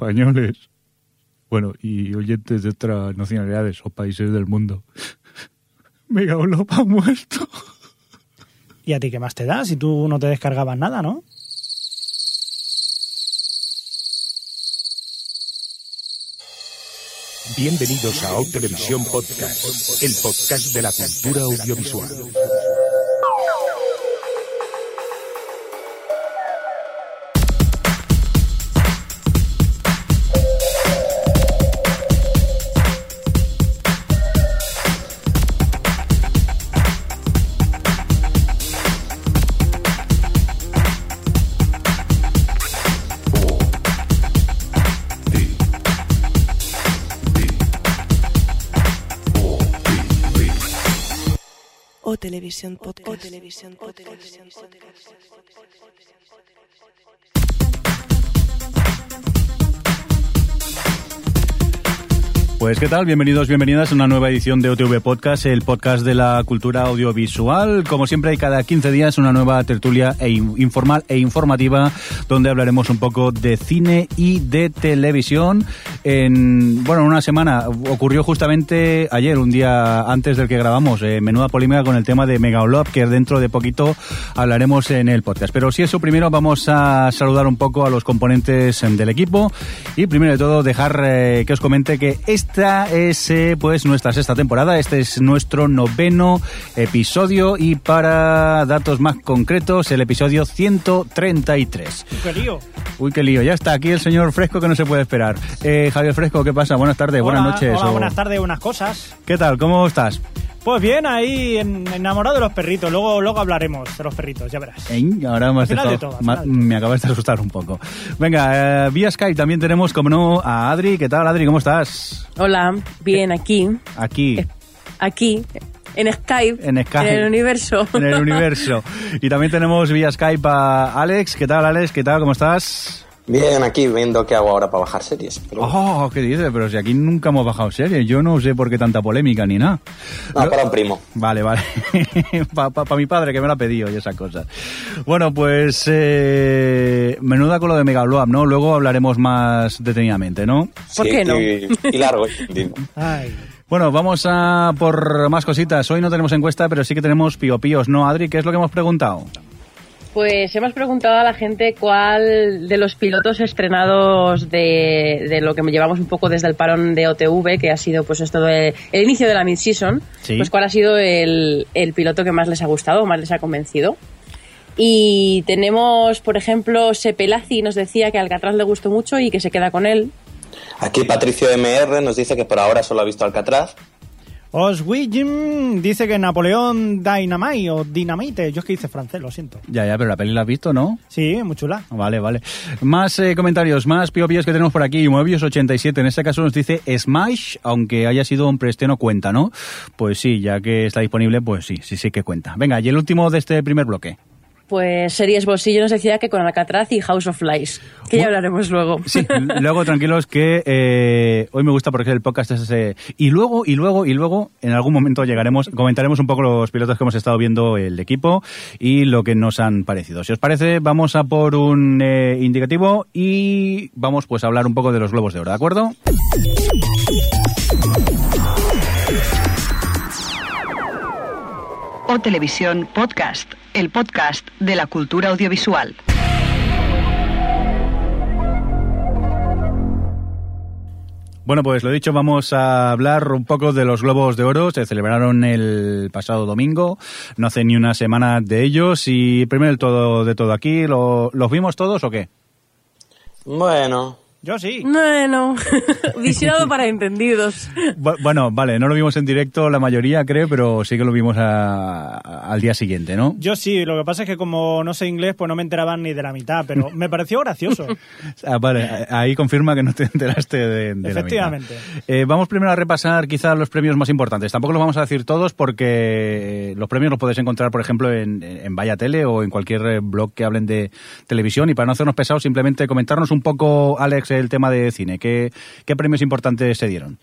españoles, bueno, y oyentes de otras nacionalidades o países del mundo, Megalop ha muerto. ¿Y a ti qué más te da si tú no te descargabas nada, no? Bienvenidos a O Televisión Podcast, el podcast de la cultura audiovisual. Podcast. Pues qué tal, bienvenidos, bienvenidas a una nueva edición de OTV Podcast, el podcast de la cultura audiovisual. Como siempre hay cada 15 días una nueva tertulia e in- informal e informativa donde hablaremos un poco de cine y de televisión. En, bueno, una semana ocurrió justamente ayer, un día antes del que grabamos, eh, menuda polémica con el tema de Megalop, que dentro de poquito hablaremos en el podcast. Pero si eso primero vamos a saludar un poco a los componentes em, del equipo y primero de todo dejar eh, que os comente que esta es eh, pues nuestra sexta temporada, este es nuestro noveno episodio y para datos más concretos el episodio 133. ¡Qué lío! Uy, qué lío, ya está aquí el señor Fresco que no se puede esperar. Eh, Javier Fresco, ¿qué pasa? Buenas tardes, buenas noches. Hola, o- buenas tardes, buenas cosas. ¿Qué tal? ¿Cómo estás? Pues bien, ahí en- enamorado de los perritos. Luego, luego hablaremos de los perritos, ya verás. Ahora final de todo, al ma- final de todo. me acabas de asustar un poco. Venga, eh, vía Skype también tenemos, como no, a Adri. ¿Qué tal, Adri? ¿Cómo estás? Hola, bien, aquí, Aquí, aquí, en Skype, En Skype. el universo. en el universo. Y también tenemos vía Skype a Alex. ¿Qué tal, Alex? ¿Qué tal? ¿Cómo estás? Bien, aquí viendo qué hago ahora para bajar series. Pero Oh, ¿qué dices? Pero si aquí nunca hemos bajado series. Yo no sé por qué tanta polémica ni nada. no, Lo- para un primo. Vale, vale. Para mi padre que me lo ha pedido y esas cosas. Bueno, pues eh, menuda con lo de Megablob, ¿no? Luego hablaremos más detenidamente, ¿no? ¿Por Sí, qué no? Y, y largo. Ay. Bueno, vamos a por más cositas. Hoy no tenemos encuesta, pero sí que tenemos pío píos, ¿no, Adri? ¿Qué es lo que hemos preguntado? Pues hemos preguntado a la gente cuál de los pilotos estrenados de, de lo que llevamos un poco desde el parón de OTV, que ha sido pues esto de el inicio de la mid-season, Sí. pues cuál ha sido el, el piloto que más les ha gustado o más les ha convencido. Y tenemos, por ejemplo, Sepelazzi nos decía que Alcatraz le gustó mucho y que se queda con él. Aquí Patricio MR nos dice que por ahora solo ha visto Alcatraz. Oswin dice que Napoleón Dynamite o Dinamite. Yo es que hice francés, lo siento. Ya, ya, pero la peli la has visto, ¿no? Sí, muy chula. Vale, vale. Más eh, comentarios, más pío píos que tenemos por aquí. Moebius87, en este caso nos dice Smash, aunque haya sido un preestreno, cuenta, ¿no? Pues sí, ya que está disponible, pues sí, sí, sí que cuenta. Venga, y el último de este primer bloque. Pues Series Bolsillo nos decía que con Alcatraz y House of Lies, que ya hablaremos luego. Sí, luego tranquilos que eh, hoy me gusta porque el podcast es ese... Y luego, y luego, y luego, en algún momento llegaremos, comentaremos un poco los pilotos que hemos estado viendo el equipo y lo que nos han parecido. Si os parece, vamos a por un eh, indicativo y vamos pues a hablar un poco de los globos de oro, ¿de acuerdo? O Televisión Podcast, el podcast de la cultura audiovisual. Bueno, pues lo dicho, vamos a hablar un poco de los Globos de Oro. Se celebraron el pasado domingo, no hace ni una semana de ellos. Y primero el todo de todo aquí, ¿lo- ¿los vimos todos o qué? Bueno, Yo sí. Bueno, visionado para entendidos. Bu- Bueno, vale, no lo vimos en directo la mayoría, creo, pero sí que lo vimos a- a- al día siguiente, ¿no? Yo sí, lo que pasa es que como no sé inglés, pues no me enteraban ni de la mitad, pero me pareció gracioso. Ah, vale, ahí confirma que no te enteraste de, de la mitad. Efectivamente. Eh, vamos primero a repasar quizás los premios más importantes. Tampoco los vamos a decir todos porque los premios los puedes encontrar, por ejemplo, en, en Vaya Tele o en cualquier eh, blog que hablen de televisión. Y para no hacernos pesados, simplemente comentarnos un poco, Alex, el tema de cine. ¿Qué, qué premios importantes se dieron?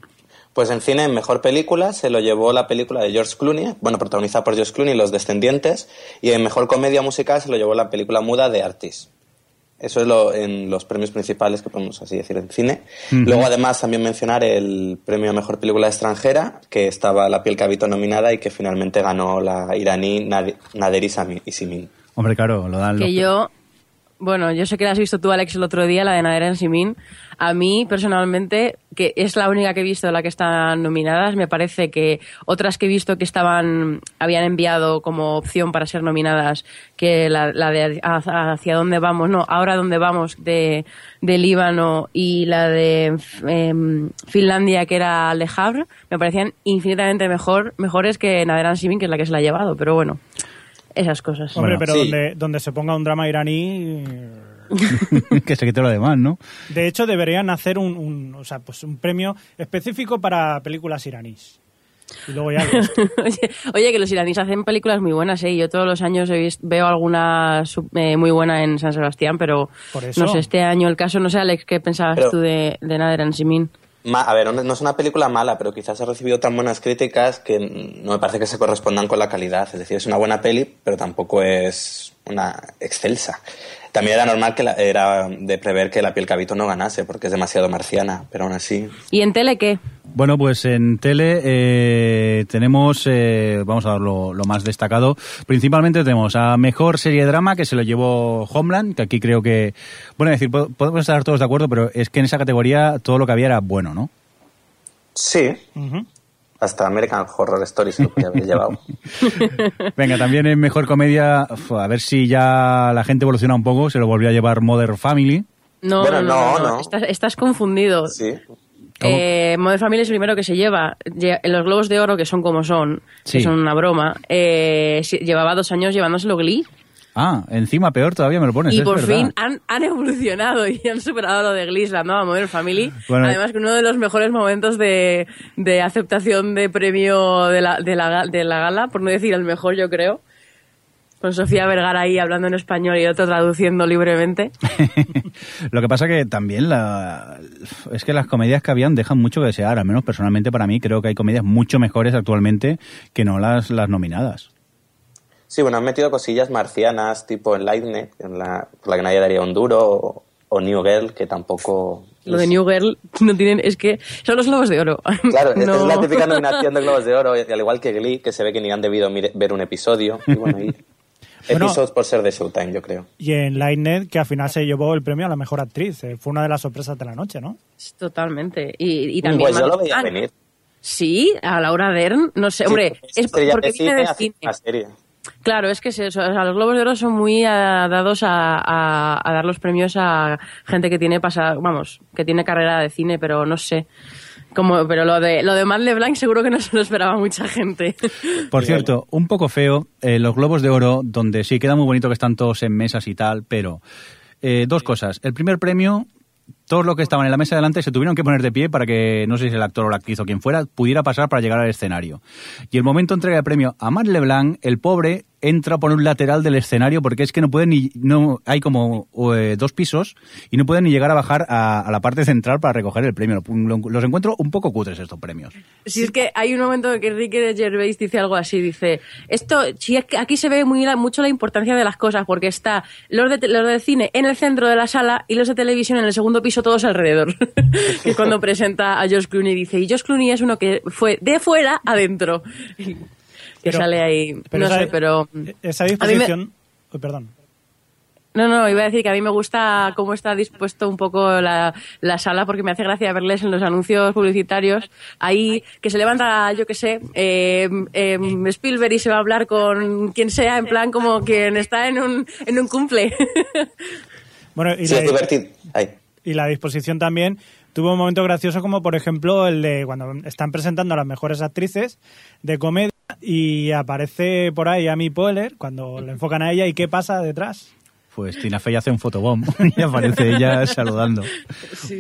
pues en cine, en mejor película, se lo llevó la película de George Clooney, bueno, protagonizada por George Clooney, Los Descendientes, y en mejor comedia musical se lo llevó la película muda de Artis. Eso es lo, en los premios principales que podemos así decir en cine. Luego, además, también mencionar el premio a mejor película extranjera, que estaba La piel que habito nominada y que finalmente ganó la iraní Nad- Naderi Sami- Isimin. Hombre, claro, lo dan que los- yo, bueno, yo sé que la has visto tú, Alex, el otro día, la de Nadera en Simin. A mí, personalmente, que es la única que he visto de la que están nominadas, me parece que otras que he visto que estaban, habían enviado como opción para ser nominadas, que la, de hacia, dónde vamos, no, ahora dónde vamos, de, Líbano, y la de em, Finlandia, que era Le Havre, me parecían infinitamente mejor, mejores que Nadera en Simin, que es la que se la ha llevado, pero bueno. Esas cosas. Hombre, Bueno, pero sí. donde, donde se ponga un drama iraní... que se quite lo demás, ¿no? De hecho, deberían hacer un, un, o sea, pues un premio específico para películas iraníes. Y luego ya... oye, oye, que los iraníes hacen películas muy buenas, ¿eh? Yo todos los años he vis- veo alguna sub- eh, muy buena en San Sebastián, pero Por eso. no sé, este año el caso, no sé, Alex, ¿qué pensabas Pero- tú de, de Nader en Simin? Ma- a ver, no es una película mala, pero quizás ha recibido tan buenas críticas que no me parece que se correspondan con la calidad. Es decir, es una buena peli, pero tampoco es una excelsa. También era normal que la- era de prever que La piel que habito no ganase, porque es demasiado marciana, pero aún así. ¿Y en tele qué? Bueno, pues en tele eh, tenemos, eh, vamos a dar lo, lo más destacado. Principalmente tenemos a Mejor Serie de Drama, que se lo llevó Homeland, que aquí creo que, bueno, es decir, po- podemos estar todos de acuerdo, pero es que en esa categoría todo lo que había era bueno, ¿no? Sí, Ujú. Hasta American Horror Story se lo podría haber llevado. Venga, también en Mejor Comedia, a ver si ya la gente evoluciona un poco, se lo volvió a llevar Modern Family. No, Bueno, no, no, no, no, no. Estás, estás confundido. Sí. Eh, Modern Family es el primero que se lleva. Los Globos de Oro, que son como son, Sí. que son una broma, eh, llevaba dos años llevándoselo Glee. Ah, encima peor todavía me lo pones, y es por verdad. fin han, han evolucionado y han superado lo de Glee, la nueva Modern Family. Bueno. Además que uno de los mejores momentos de, de aceptación de premio de la, de, la, de la gala, por no decir el mejor yo creo, con Sofía Vergara ahí hablando en español y otro traduciendo libremente. Lo que pasa que también la, es que las comedias que habían dejan mucho que desear, al menos personalmente para mí creo que hay comedias mucho mejores actualmente que no las, las nominadas. Sí, bueno, han metido cosillas marcianas, tipo Enlightened, en la, por la que nadie daría un duro, o, o New Girl, que tampoco... Lo de New Girl no tienen, es que son los globos de oro. Claro, es- No. es la típica nominación de Globos de Oro, al igual que Glee, que se ve que ni han debido mire- ver un episodio. Y bueno, y Bueno. episodios por ser de Showtime, yo creo. Y en Lightnet, que al final se llevó el premio a la mejor actriz. Eh, Fue una de las sorpresas de la noche, ¿no? Totalmente. Y, y también Pues yo lo veía venir. Sí, a Laura Dern, no sé, hombre, es estrella porque viene de cine. serie. Claro, es que es eso, o sea, los Globos de Oro son muy dados a, a- a dar los premios a gente que tiene pasa, vamos, que tiene carrera de cine, pero no sé. Como, pero lo de lo de Matt LeBlanc seguro que no se lo esperaba mucha gente. Por cierto, un poco feo, eh, los globos de oro, donde sí queda muy bonito que están todos en mesas y tal, pero eh, dos cosas. El primer premio, todos los que estaban en la mesa delante se tuvieron que poner de pie para que, no sé si el actor o la actriz o quien fuera, pudiera pasar para llegar al escenario. Y el momento de entrega el premio a Matt LeBlanc, el pobre entra por un lateral del escenario porque es que no puede ni, no, hay como eh, dos pisos y no puede ni llegar a bajar a, a la parte central para recoger el premio. Lo- Los encuentro un poco cutres estos premios. Si es que hay un momento en que Ricky Gervais dice algo así, dice, esto, si aquí se ve muy mucho la importancia de las cosas, porque está los de, los de cine en el centro de la sala y los de televisión en el segundo piso todos alrededor. que cuando presenta a Josh Clooney dice, y Josh Clooney es uno que fue de fuera adentro. que Pero- sale ahí, no esa- sé, pero... Esa a mí me- disposición... Uy, perdón. No, no, iba a decir que a mí me gusta cómo está dispuesto un poco la, la sala porque me hace gracia verles en los anuncios publicitarios ahí que se levanta, yo qué sé, eh, eh, Spielberg y se va a hablar con quien sea, en plan como quien está en un, en un cumple. Bueno, y Sí, la, es divertido. Ay. Y la disposición también tuvo un momento gracioso como por ejemplo el de cuando están presentando a las mejores actrices de comedia y aparece por ahí Amy Poehler cuando le enfocan a ella y qué pasa detrás. Pues Tina Fey hace un fotobomb y aparece ella saludando.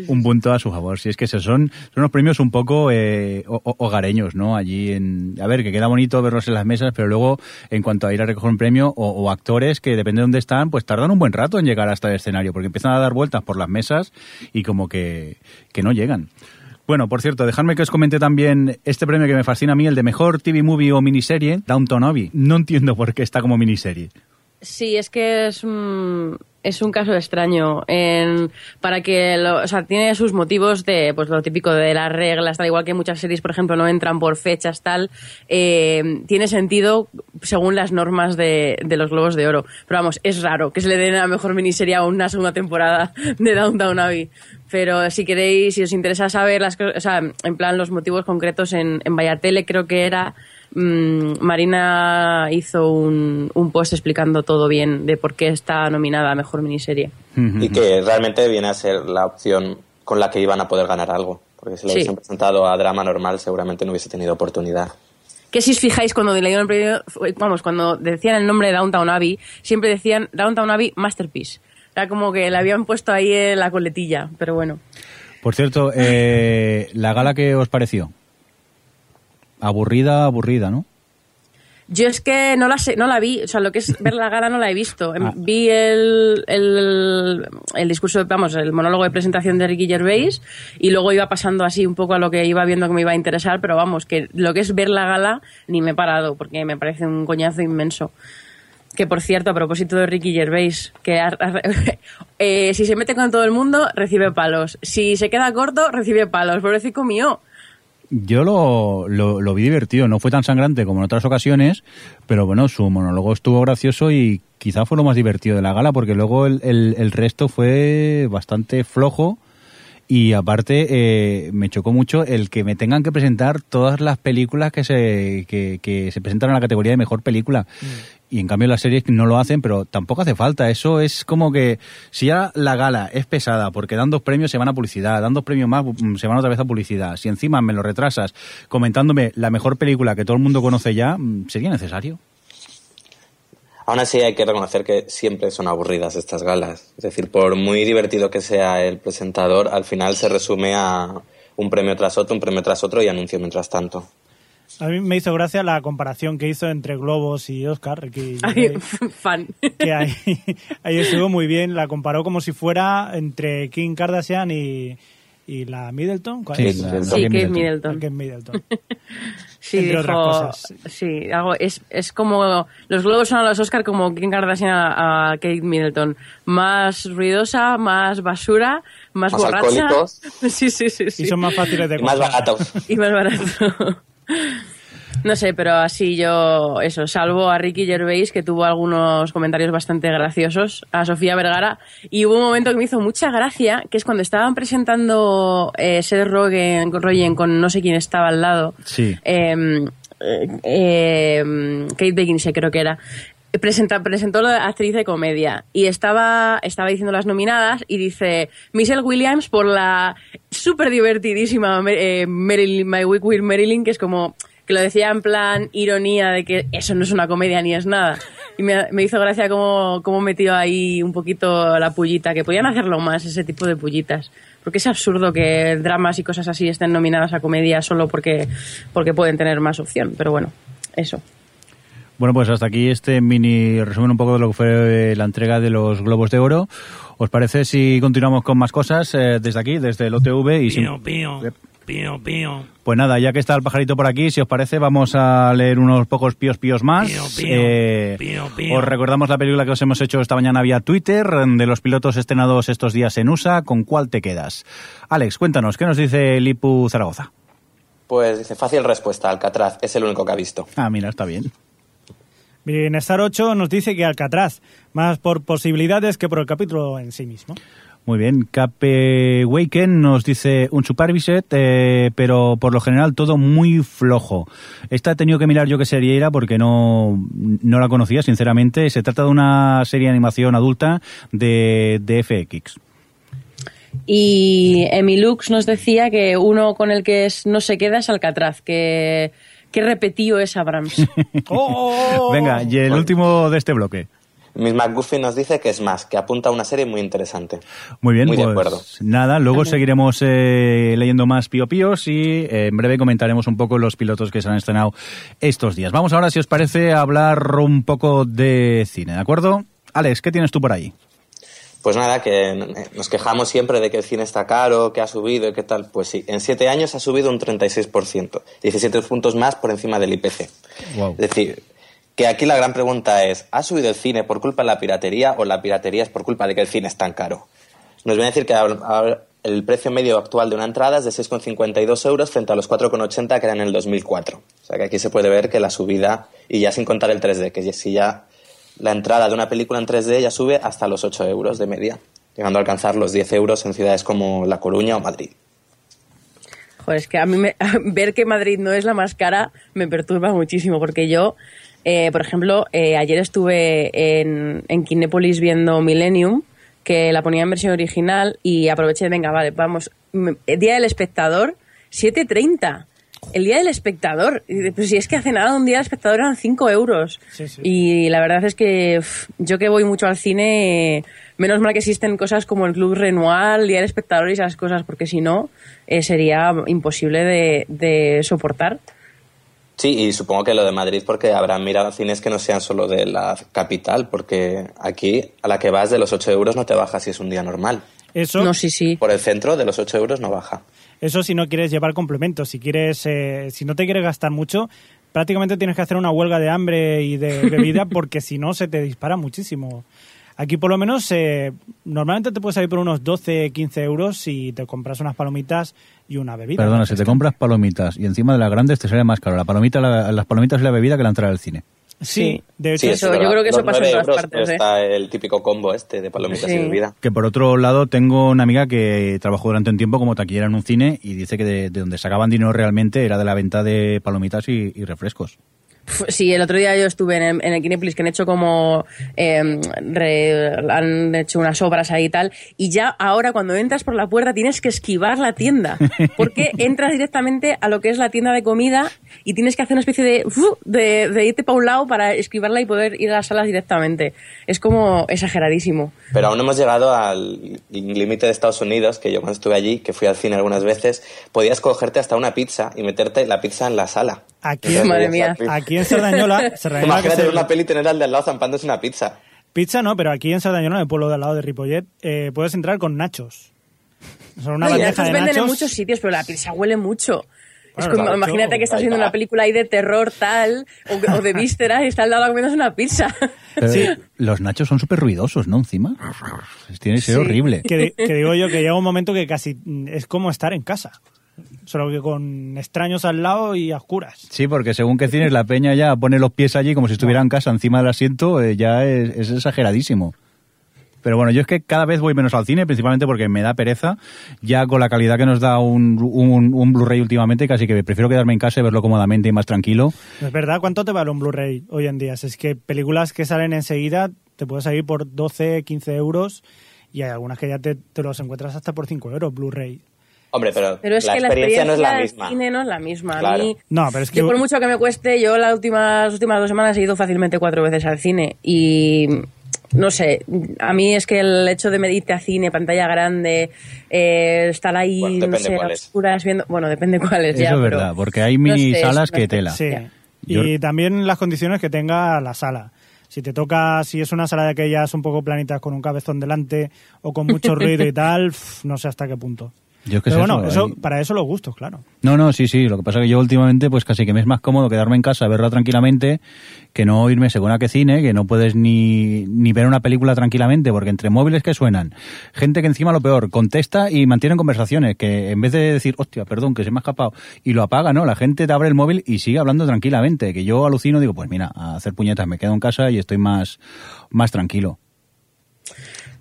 Un punto a su favor. Si es que esos son, son unos premios un poco eh, ho- ho- hogareños, ¿no? Allí en... A ver, que queda bonito verlos en las mesas, pero luego, en cuanto a ir a recoger un premio, o, o actores que, depende de dónde están, pues tardan un buen rato en llegar hasta el escenario, porque empiezan a dar vueltas por las mesas y como que, que no llegan. Bueno, por cierto, dejadme que os comente también este premio que me fascina a mí, el de mejor TV movie o miniserie, Downton Abbey. No entiendo por qué está como miniserie. Sí, es que es un, es un caso extraño. En- para que, lo- o sea, tiene sus motivos de, pues lo típico de las reglas, tal igual que muchas series, por ejemplo, no entran por fechas, tal. eh, tiene sentido según las normas de, de los Globos de Oro. Pero vamos, es raro que se le den a la mejor miniserie a una segunda temporada de Downtown Abbey. Pero si queréis, si os interesa saber las o sea, en plan los motivos concretos en, en Vallatele, creo que era mm, Marina hizo un, un post explicando todo bien de por qué está nominada a mejor miniserie. Y que realmente viene a ser la opción con la que iban a poder ganar algo. Porque si le Sí. hubiesen presentado a drama normal, seguramente no hubiese tenido oportunidad. Que si os fijáis, cuando le dieron el premio, vamos, cuando decían el nombre de Downtown Abbey, siempre decían Downtown Abbey Masterpiece. Era como que le habían puesto ahí en la coletilla, pero bueno. Por cierto, eh, ¿la gala qué os pareció? Aburrida, aburrida, ¿no? Yo es que no la sé, no la vi, o sea, lo que es ver la gala no la he visto. Em, Ah. Vi el, el, el discurso, vamos, el monólogo de presentación de Ricky Gervais y luego iba pasando así un poco a lo que iba viendo que me iba a interesar, pero vamos, que lo que es ver la gala ni me he parado porque me parece un coñazo inmenso. Que por cierto, a propósito de Ricky Gervais, que eh, si se mete con todo el mundo, recibe palos. Si se queda corto, recibe palos. Pobrecito mío. Yo lo, lo, lo vi divertido, no fue tan sangrante como en otras ocasiones, pero bueno, su monólogo estuvo gracioso y quizá fue lo más divertido de la gala, porque luego el, el, el resto fue bastante flojo y aparte eh, me chocó mucho el que me tengan que presentar todas las películas que se, que, que se presentan en la categoría de mejor película. Y en cambio las series no lo hacen, pero tampoco hace falta. Eso es como que si ya la gala es pesada, porque dan dos premios se van a publicidad, dan dos premios más mm, se van otra vez a publicidad. Si encima me lo retrasas comentándome la mejor película que todo el mundo conoce ya, mm, ¿sería necesario? Aún así hay que reconocer que siempre son aburridas estas galas. Es decir, por muy divertido que sea el presentador, al final se resume a un premio tras otro, un premio tras otro y anuncio mientras tanto. A mí me hizo gracia la comparación que hizo entre Globos y Oscar, Ay, Gervais, fan. que ahí, ahí estuvo muy bien. La comparó como si fuera entre Kim Kardashian y, y la Middleton. ¿Cuál Sí, es? la- Sí, la Sí, Kate Middleton. Middleton. Sí, entre dijo, otras cosas. Sí, algo, es, es como. Los globos son a los Oscar como Kim Kardashian a, a Kate Middleton. Más ruidosa, más basura, más, Más borracha. alcohólicos. Sí, sí, sí. sí. Y son más fáciles de Y más baratos. Y más barato. No sé, pero así yo, eso, salvo a Ricky Gervais, que tuvo algunos comentarios bastante graciosos, a Sofía Vergara, y hubo un momento que me hizo mucha gracia, que es cuando estaban presentando eh, Seth Rogen, Rogen con no sé quién estaba al lado, Sí. eh, eh, eh, Kate Beckinsale creo que era, presenta, presentó la actriz de comedia y estaba, estaba diciendo las nominadas y dice Michelle Williams por la súper divertidísima eh, Marilyn, My Week with Marilyn, que es como que lo decía en plan ironía de que eso no es una comedia ni es nada. Y me, me hizo gracia cómo, cómo metió ahí un poquito la pullita, que podían hacerlo más, ese tipo de pullitas. Porque es absurdo que dramas y cosas así estén nominadas a comedia solo porque, porque pueden tener más opción. Pero bueno, eso. Bueno, pues hasta aquí este mini resumen un poco de lo que fue la entrega de los Globos de Oro. ¿Os parece si continuamos con más cosas eh, desde aquí, desde el OTV? Y sin- Pío, pío. Pues nada, ya que está el pajarito por aquí, si os parece, vamos a leer unos pocos píos píos más. Pío, pío, Eh, pío, pío. Os recordamos la película que os hemos hecho esta mañana vía Twitter, de los pilotos estrenados estos días en USA, ¿con cuál te quedas? Alex, cuéntanos, ¿qué nos dice Lipu Zaragoza? Pues dice, fácil respuesta, Alcatraz, es el único que ha visto. Ah, mira, está bien. Bienestar 8 nos dice que Alcatraz, más por posibilidades que por el capítulo en sí mismo. Muy bien, Cape Waken nos dice un superviset, eh, pero por lo general todo muy flojo. Esta he tenido que mirar yo qué serie era porque no, no la conocía, sinceramente. Se trata de una serie de animación adulta de, de FX. Y Emilux nos decía que uno con el que es- no se queda es Alcatraz, que, que repetido es Abrams. ¡Oh! Venga, y el último de este bloque. Miss McGuffin nos dice que es más, que apunta a una serie muy interesante. Muy bien, Muy de pues acuerdo. nada, luego seguiremos eh, leyendo más pío píos y eh, en breve comentaremos un poco los pilotos que se han estrenado estos días. Vamos ahora, si os parece, a hablar un poco de cine, ¿de acuerdo? Alex, ¿qué tienes tú por ahí? Pues nada, que eh, nos quejamos siempre de que el cine está caro, que ha subido y qué tal. Pues sí, en siete años ha subido un 36%, 17 puntos más por encima del IPC. Wow. Es decir, Que aquí la gran pregunta es, ¿ha subido el cine por culpa de la piratería o la piratería es por culpa de que el cine es tan caro? Nos viene a decir que el precio medio actual de una entrada es de 6,52 euros frente a los 4,80 que eran en el 2004. O sea que aquí se puede ver que la subida, y ya sin contar el 3D, que si ya la entrada de una película en 3D ya sube hasta los 8 euros de media, llegando a alcanzar los 10 euros en ciudades como La Coruña o Madrid. Joder, es que a mí me- ver que Madrid no es la más cara me perturba muchísimo, porque yo, eh, por ejemplo, eh, ayer estuve en, en Kinépolis viendo Millennium, que la ponía en versión original, y aproveché, venga, vale, vamos, el Día del Espectador, 7.30. El Día del Espectador, pues si es que hace nada un Día del Espectador eran 5 euros. Sí, sí. Y la verdad es que yo que voy mucho al cine, eh, menos mal que existen cosas como el Club Renoir, el Día del Espectador y esas cosas, porque si no, eh, sería imposible de, de soportar. Sí, y supongo que lo de Madrid porque habrán mirado cines que no sean solo de la capital, porque aquí a la que vas de los 8 euros no te baja si es un día normal. Eso, No, sí, sí. Por el centro de los 8 euros no baja. eso si no quieres llevar complementos, si quieres, eh, si no te quieres gastar mucho, prácticamente tienes que hacer una huelga de hambre y de bebida porque si no se te dispara muchísimo. Aquí por lo menos eh, normalmente te puedes salir por unos 12, 15 euros si te compras unas palomitas y una bebida. Perdona, si te compras palomitas y encima de las grandes te sale más caro la palomita, la- las palomitas y la bebida que la entrada al cine. Sí, de hecho Sí, eso, es yo creo que eso pasa en 9 todas partes, ¿eh? Está el típico combo este de palomitas Sí. y bebida. Que por otro lado tengo una amiga que trabajó durante un tiempo como taquillera en un cine y dice que de, de donde sacaban dinero realmente era de la venta de palomitas y, y refrescos. Sí, el otro día yo estuve en el, en el que han hecho como eh, re- han hecho unas obras ahí y tal y ya ahora cuando entras por la puerta tienes que esquivar la tienda porque entras directamente a lo que es la tienda de comida y tienes que hacer una especie de de, de irte para un lado para esquivarla y poder ir a las salas directamente. Es como exageradísimo. Pero aún no hemos llegado al límite de Estados Unidos, que yo cuando estuve allí, que fui al cine algunas veces, podías cogerte hasta una pizza y meterte la pizza en la sala. Aquí, Entonces, Madre mía. aquí en Sardañola, Sardañola que Imagínate ver una peli y tener al de al lado zampándose una pizza. Pizza no, pero aquí en Sardañola, en el pueblo de al lado de Ripollet, eh, puedes entrar con nachos. Son una No, y bandeja nachos de venden nachos. en muchos sitios, pero la pizza huele mucho. Es como, claro, imagínate yo- que estás viendo una película ahí de terror tal, o, o de vísceras y está al lado comiéndose una pizza. Pero Sí. Los nachos son súper ruidosos, ¿no? Encima. Tiene que ser Sí. horrible. que, que digo yo que llega un momento que casi es como estar en casa. Solo que con extraños al lado y a oscuras. Sí, porque según que cines la peña ya pone los pies allí como si estuviera en casa encima del asiento, eh, ya es, es exageradísimo. Pero bueno, yo es que cada vez voy menos al cine, principalmente porque me da pereza, ya con la calidad que nos da un, un, un Blu-ray últimamente, casi que prefiero quedarme en casa y verlo cómodamente y más tranquilo. Es verdad, ¿cuánto te vale un Blu-ray hoy en día? Es que películas que salen enseguida te puedes salir por 12, 15 euros y hay algunas que ya te, te los encuentras hasta por 5 euros Blu-ray. Hombre, pero, Pero es la que la experiencia experiencia no es la del misma. cine no es la misma. A mí, No, pero es que... yo por mucho que me cueste, yo las últimas, las últimas dos semanas he ido fácilmente cuatro veces al cine y no sé, a mí es que el hecho de medirte a cine, pantalla grande, eh, estar ahí, Bueno, no sé, a oscuras viendo, bueno, depende cuáles ya. Eso es pero- verdad, porque hay no mini sé, salas que tela. Sí. experiencia. Yo- Y también las condiciones que tenga la sala. Si te toca, si es una sala de aquellas un poco planitas con un cabezón delante o con mucho ruido y tal, no sé hasta qué punto. Yo qué Pero sé, bueno, eso, eso, hay- para eso los gustos, claro. No, no, sí, sí. Lo que pasa es que yo últimamente, pues casi que me es más cómodo quedarme en casa, verla tranquilamente, que no irme según a qué cine, que no puedes ni, ni ver una película tranquilamente, porque entre móviles que suenan, gente que encima lo peor, contesta y mantienen conversaciones, que en vez de decir, hostia, perdón, que se me ha escapado, y lo apaga, ¿no? La gente te abre el móvil y sigue hablando tranquilamente, que yo alucino, digo, pues mira, a hacer puñetas, me quedo en casa y estoy más, más tranquilo.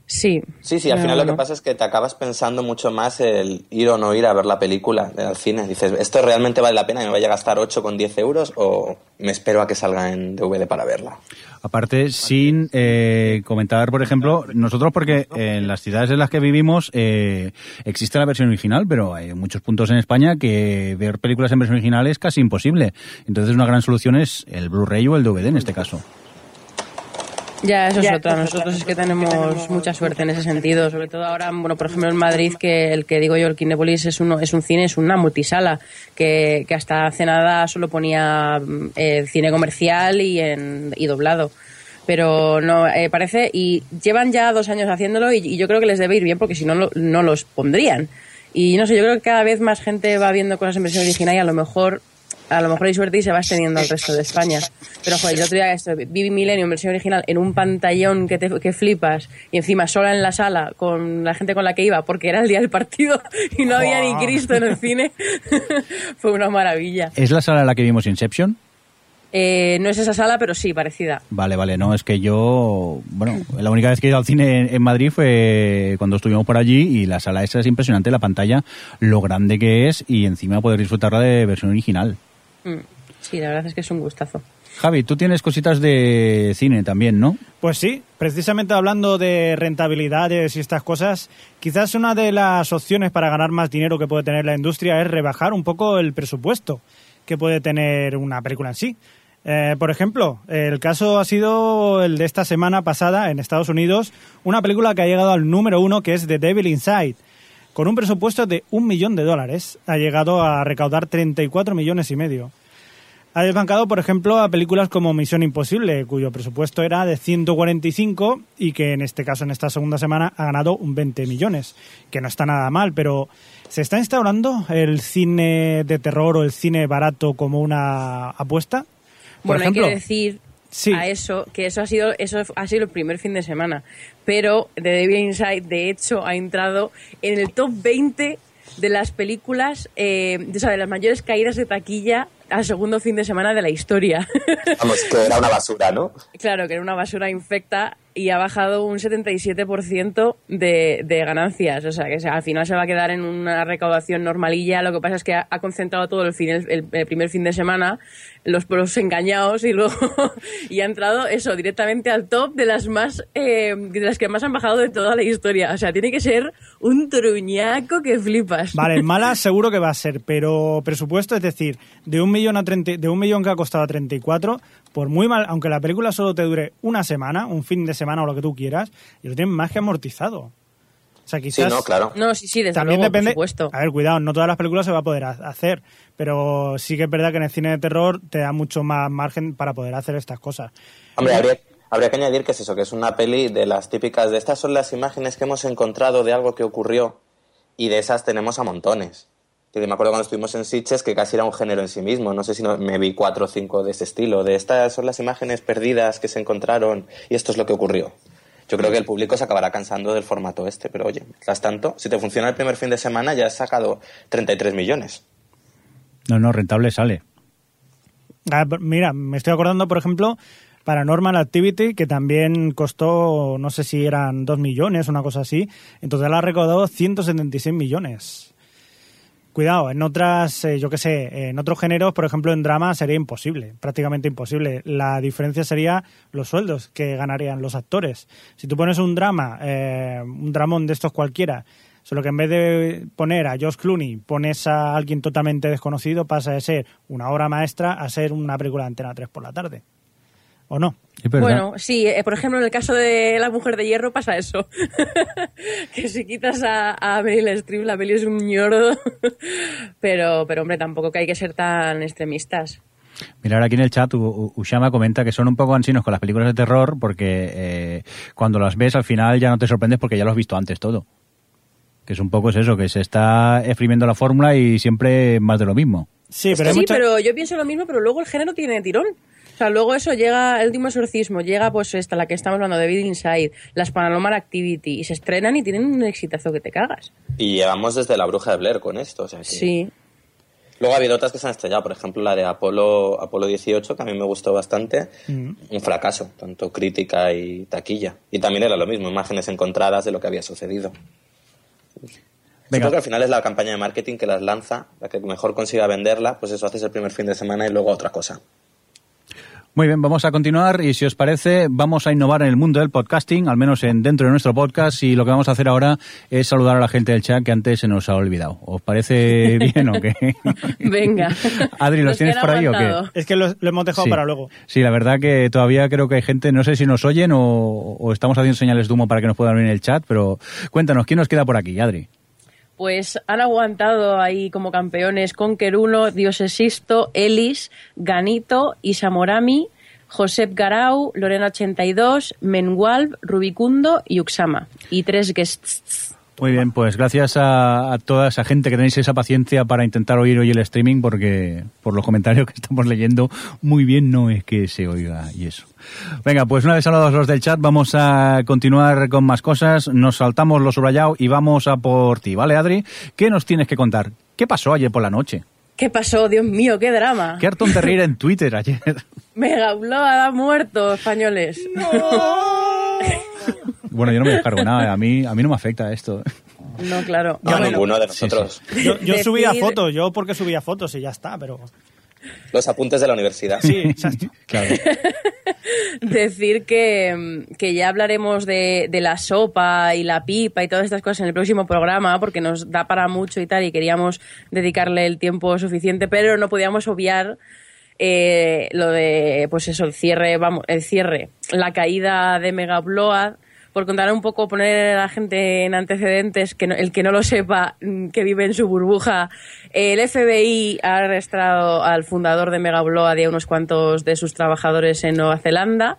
Sí. Sí, sí, al No, final lo que pasa es que te acabas pensando mucho más el ir o no ir a ver la película al cine. Dices, ¿esto realmente vale la pena y me vaya a gastar 8 con 10 euros o me espero a que salga en DVD para verla? Aparte, sin eh, comentar, por ejemplo, nosotros porque en las ciudades en las que vivimos eh, existe la versión original, pero hay muchos puntos en España que ver películas en versión original es casi imposible. Entonces una gran solución es el Blu-ray o el DVD en este caso. Ya, eso es otra. Nosotros es que tenemos mucha suerte en ese sentido. Sobre todo ahora, bueno, por ejemplo, en Madrid, que el que digo yo, el Kinépolis, es, uno, es un cine, es una multisala, que, que hasta hace nada solo ponía mm, eh, cine comercial y, en, y doblado. Pero no, eh, parece, y llevan ya dos años haciéndolo y, y yo creo que les debe ir bien porque si no, lo- no los pondrían. Y no sé, yo creo que cada vez más gente va viendo cosas en versión original y a lo mejor a lo mejor hay suerte y se va extendiendo al resto de España. Pero joder, el otro día esto, vi Millennium versión original en un pantallón que, te, que flipas y encima sola en la sala con la gente con la que iba porque era el día del partido y no había ni Cristo en el cine. Fue una maravilla. ¿Es la sala en la que vimos Inception? Eh, no es esa sala, pero sí, parecida. Vale, vale, no, es que yo, bueno, la única vez que he ido al cine en, en Madrid fue cuando estuvimos por allí y la sala esa es impresionante, la pantalla, lo grande que es y encima poder disfrutarla de versión original. Mm, Sí, la verdad es que es un gustazo. Javi, tú tienes cositas de cine también, ¿no? Pues sí, precisamente hablando de rentabilidades y estas cosas, quizás una de las opciones para ganar más dinero que puede tener la industria es rebajar un poco el presupuesto que puede tener una película en sí. Eh, por ejemplo, el caso ha sido el de esta semana pasada en Estados Unidos, una película que ha llegado al número uno que es The Devil Inside. Con un presupuesto de un millón de dólares, ha llegado a recaudar 34 millones y medio. Ha desbancado, por ejemplo, a películas como Misión Imposible, cuyo presupuesto era de 145 y que en este caso, en esta segunda semana, ha ganado un 20 millones, que no está nada mal, pero ¿se está instaurando el cine de terror o el cine barato como una apuesta? Por bueno, ejemplo, hay que decir Sí. a eso que eso ha sido eso ha sido el primer fin de semana, pero The Devil Inside de hecho ha entrado en el top 20 de las películas, eh, de, o sea, de las mayores caídas de taquilla al segundo fin de semana de la historia. Vamos, que era una basura, ¿no? claro, que era una basura infecta y ha bajado un 77% de, de ganancias. O sea, que al final se va a quedar en una recaudación normalilla. Lo que pasa es que ha, ha concentrado todo el, fin, el, el- el primer fin de semana, los, los engañados y luego y ha entrado eso directamente al top de las más eh, de las que más han bajado de toda la historia. O sea, tiene que ser un truñaco que flipas. Vale, mala seguro que va a ser, pero presupuesto, es decir, de un millón a 30, de un millón que ha costado a 34, por muy mal, aunque la película solo te dure una semana, un fin de semana o lo que tú quieras, y lo tienen más que amortizado. O sea, Sí, quizás no, claro. No, sí, sí, desde también luego, depende. por supuesto. A ver, cuidado, no todas las películas se va a poder ha- hacer, pero sí que es verdad que en el cine de terror te da mucho más margen para poder hacer estas cosas. Hombre, habría, habría que añadir que es eso, que es una peli de las típicas, de estas son las imágenes que hemos encontrado de algo que ocurrió y de esas tenemos a montones. Que me acuerdo cuando estuvimos en Sitges que casi era un género en sí mismo, no sé si no, me vi cuatro o cinco de ese estilo, de estas son las imágenes perdidas que se encontraron y esto es lo que ocurrió. Yo creo que el público se acabará cansando del formato este, pero oye, mientras tanto, si te funciona el primer fin de semana ya has sacado 33 millones. No, no, rentable sale. Ah, Mira, me estoy acordando, por ejemplo, Paranormal Activity, que también costó, no sé si eran 2 millones, una cosa así. En total ha recaudado 176 millones. Cuidado, en otras, eh, yo qué sé, en otros géneros, por ejemplo, en drama sería imposible, prácticamente imposible. La diferencia sería los sueldos que ganarían los actores. Si tú pones un drama, eh, un dramón de estos cualquiera, solo que en vez de poner a Josh Clooney, pones a alguien totalmente desconocido, pasa de ser una obra maestra a ser una película de Antena 3 por la tarde. ¿O no? Bueno, sí, eh, por ejemplo, en el caso de La Mujer de Hierro pasa eso. que si quitas a, a Meryl Streep, la peli es un ñordo. pero, pero, hombre, tampoco que hay que ser tan extremistas. Mira, ahora aquí en el chat U- Ushama comenta que son un poco ansinos con las películas de terror porque eh, cuando las ves al final ya no te sorprendes porque ya lo has visto antes todo. Que es un poco es eso, que se está exprimiendo la fórmula y siempre más de lo mismo. Sí, pero hay sí, mucha- pero yo pienso lo mismo, pero luego el género tiene tirón. O sea, luego eso llega, el último exorcismo, llega pues esta, la que estamos hablando, de Big Inside, las Paranormal Activity, y se estrenan y tienen un exitazo que te cagas. Y llevamos desde La Bruja de Blair con esto. O sea que- Sí. Luego ha habido otras que se han estrellado, por ejemplo la de Apolo, Apolo 18, que a mí me gustó bastante, Mm. un fracaso, tanto crítica y taquilla. Y también era lo mismo, imágenes encontradas de lo que había sucedido. Venga. Supongo que al final es la campaña de marketing que las lanza, la que mejor consiga venderla, pues eso haces el primer fin de semana y luego otra cosa. Muy bien, vamos a continuar y si os parece vamos a innovar en el mundo del podcasting, al menos en dentro de nuestro podcast y lo que vamos a hacer ahora es saludar a la gente del chat que antes se nos ha olvidado. ¿Os parece bien o qué? Venga. Adri, ¿los tienes por ahí o qué? es que lo, lo hemos dejado Sí. para luego. Sí, la verdad que todavía creo que hay gente, no sé si nos oyen o, o estamos haciendo señales de humo para que nos puedan ver en el chat, pero cuéntanos, ¿quién nos queda por aquí, Adri? Pues han aguantado ahí como campeones Conquer 1, Diosesisto, Elis, Ganito, Isamorami, Josep Garau, Lorena82, Mengualb, Rubicundo y Uxama. Y tres guests. Muy bien, pues gracias a, a toda esa gente que tenéis esa paciencia para intentar oír hoy el streaming, porque por los comentarios que estamos leyendo, muy bien no es que se oiga y eso. Venga, pues una vez saludados los del chat, vamos a continuar con más cosas. Nos saltamos lo subrayado y vamos a por ti, ¿vale, Adri? ¿Qué nos tienes que contar? ¿Qué pasó ayer por la noche? ¿Qué pasó? Dios mío, qué drama. ¿Qué hartón de reír en Twitter ayer? Mega ha muerto, españoles. Bueno, yo no me descargo nada, a mí, a mí no me afecta esto. No, claro. No, Bueno, ninguno de sí, sí. nosotros. Yo, yo Decir- subía fotos, yo porque subía fotos y ya está, pero... Los apuntes de la universidad. Sí, exacto. Claro. decir que, que ya hablaremos de, de la sopa y la pipa y todas estas cosas en el próximo programa porque nos da para mucho y tal y queríamos dedicarle el tiempo suficiente, pero no podíamos obviar eh, lo de, pues eso, el cierre, vamos, el cierre, la caída de Mega Upload, por contar un poco, poner a la gente en antecedentes, que no- el que no lo sepa, mm, que vive en su burbuja, el FBI ha arrestado al fundador de Mega Upload y a unos cuantos de sus trabajadores en Nueva Zelanda.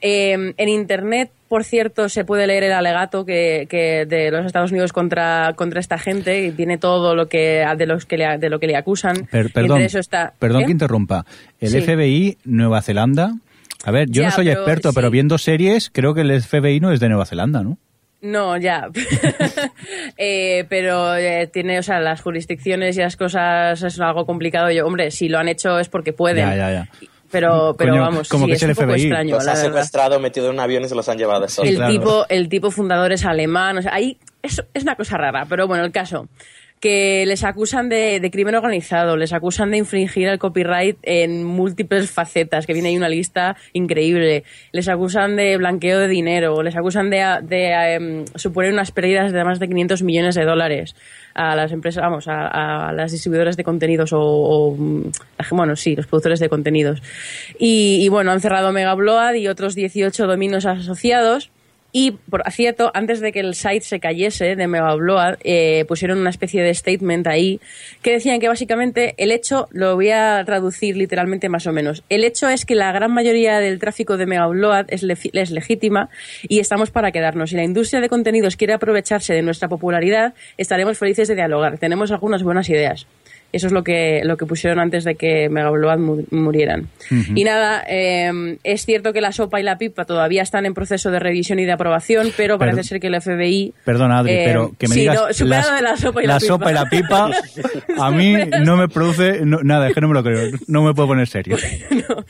Eh, en Internet, por cierto, se puede leer el alegato que, que de los Estados Unidos contra, contra esta gente y tiene todo lo que de los que le, de lo que le acusan. Per- perdón, entre eso está, perdón ¿Qué? que interrumpa. El Sí. FBI, Nueva Zelanda. A ver, yo Ya, no soy pero experto, sí. pero viendo series, creo que el FBI no es de Nueva Zelanda, ¿no? No, ya. Eh, pero eh, tiene, o sea, las jurisdicciones y las cosas es algo complicado. Yo, hombre, si lo han hecho es porque pueden. Ya, ya, ya. Pero, pero Coño, vamos, como sí, que es el un poco FBI. extraño, Los la ha verdad. secuestrado, metido en un avión y se los han llevado el claro. tipo el tipo fundador es alemán o sea ahí es, es una cosa rara pero bueno el caso que les acusan de, crimen organizado, les acusan de infringir el copyright en múltiples facetas, que viene ahí una lista increíble, les acusan de blanqueo de dinero, les acusan de, em, suponer unas pérdidas de más de 500 millones de dólares a las empresas, vamos, a, las distribuidoras de contenidos o, o, mm, bueno, sí, los productores de contenidos. Y, y bueno, han cerrado Megabload y otros 18 dominios asociados. Y, por cierto, antes de que el site se cayese de Megabload, eh, pusieron una especie de statement ahí que decían que básicamente el hecho, lo voy a traducir literalmente más o menos, el hecho es que la gran mayoría del tráfico de Megabload es, le- es legítima y estamos para quedarnos. Si la industria de contenidos quiere aprovecharse de nuestra popularidad, estaremos felices de dialogar. Tenemos algunas buenas ideas. Eso es lo que, lo que pusieron antes de que Megabload mu- murieran. Y nada, eh, es cierto que la sopa y la pipa todavía están en proceso de revisión y de aprobación, pero parece ser que el FBI... Perdona, Adri, eh, pero que me sí, digas no, las- de la sopa y la, la pipa. sopa y la pipa, a mí no me produce no- nada, es que no me lo creo, no me puedo poner serio. No.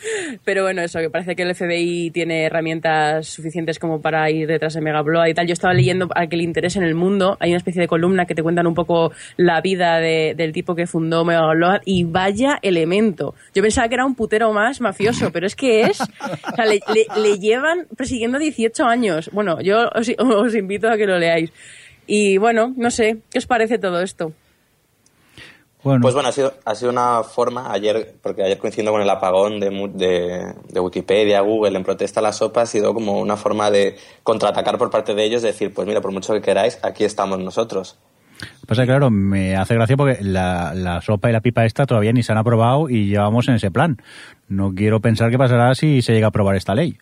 Pero bueno, eso, que parece que el FBI tiene herramientas suficientes como para ir detrás de Megabload y tal. Yo estaba leyendo a que le interese en el mundo. Hay una especie de columna que te cuentan un poco la vida de- del tipo que fundó Y vaya elemento. Yo pensaba que era un putero más mafioso, pero es que es... O sea, le, le- le llevan persiguiendo 18 años. Bueno, yo os, os invito a que lo leáis. Y bueno, no sé, ¿qué os parece todo esto? Bueno, Pues bueno, ha sido, ha sido una forma, ayer, porque ayer coincidiendo con el apagón de, de Wikipedia, Google, en protesta a la sopa, ha sido como una forma de contraatacar por parte de ellos, de decir, pues mira, por mucho que queráis, aquí estamos nosotros. Pasa que claro, me hace gracia porque la, la sopa y la pipa esta todavía ni se han aprobado y llevamos en ese plan. No quiero pensar qué pasará si se llega a aprobar esta ley.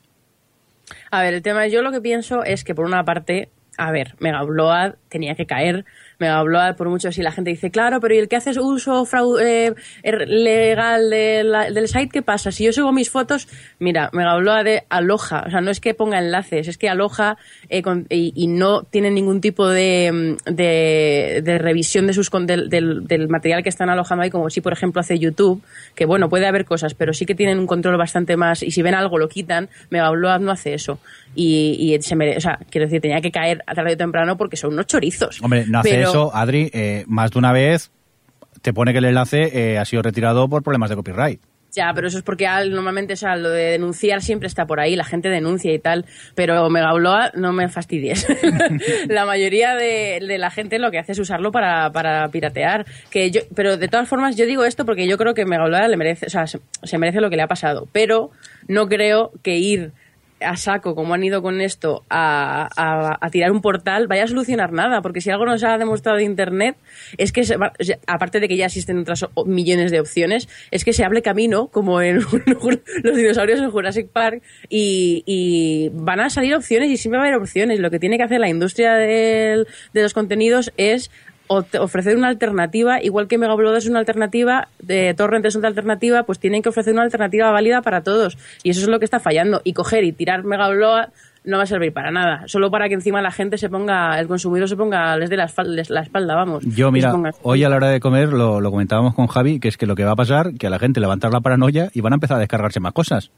A ver, el tema, yo lo que pienso es que por una parte, a ver, Megabload tenía que caer. Megabload, por mucho si la gente dice, claro, pero ¿y el que hace uso frau- eh, er- legal de la- del site qué pasa? Si yo subo mis fotos, mira, Megabload de aloja, o sea, no es que ponga enlaces, es que aloja eh, y, y no tiene ningún tipo de, mm, de, de revisión de sus del, del- del material que están alojando ahí, como si, por ejemplo, hace YouTube, que bueno, puede haber cosas, pero sí que tienen un control bastante más, y si ven algo lo quitan, Megabload no hace eso. Y, y se mere- o sea, quiero decir, tenía que caer a tarde o temprano porque son unos chorizos. Hombre, no hace Pero- eso, Adri, eh, más de una vez te pone que el enlace eh, ha sido retirado por problemas de copyright. Ya, pero eso es porque al- normalmente, o sea, lo de denunciar siempre está por ahí, la gente denuncia y tal, pero Megabload no me fastidies. la mayoría de, de la gente lo que hace es usarlo para, para piratear. Que yo, pero de todas formas, yo digo esto porque yo creo que Megabload le merece, o sea, se, se merece lo que le ha pasado, pero no creo que ir a saco como han ido con esto a, a- tirar un portal, vaya a solucionar nada, porque si algo nos ha demostrado Internet es que, se aparte de que ya existen otras millones de opciones, es que se abre camino, como en los dinosaurios en Jurassic Park, y, y van a salir opciones y siempre va a haber opciones. Lo que tiene que hacer la industria del- de los contenidos es ofrecer una alternativa, igual que Megaupload es una alternativa, de Torrent es una alternativa, pues tienen que ofrecer una alternativa válida para todos. Y eso es lo que está fallando. Y coger y tirar Megaupload no va a servir para nada. Solo para que encima la gente se ponga, el consumidor se ponga, les dé la espalda, les- la espalda vamos. Yo, mira, hoy a la hora de comer lo, lo comentábamos con Javi, que es que lo que va a pasar, que a la gente le va a entrar la paranoia y van a empezar a descargarse más cosas.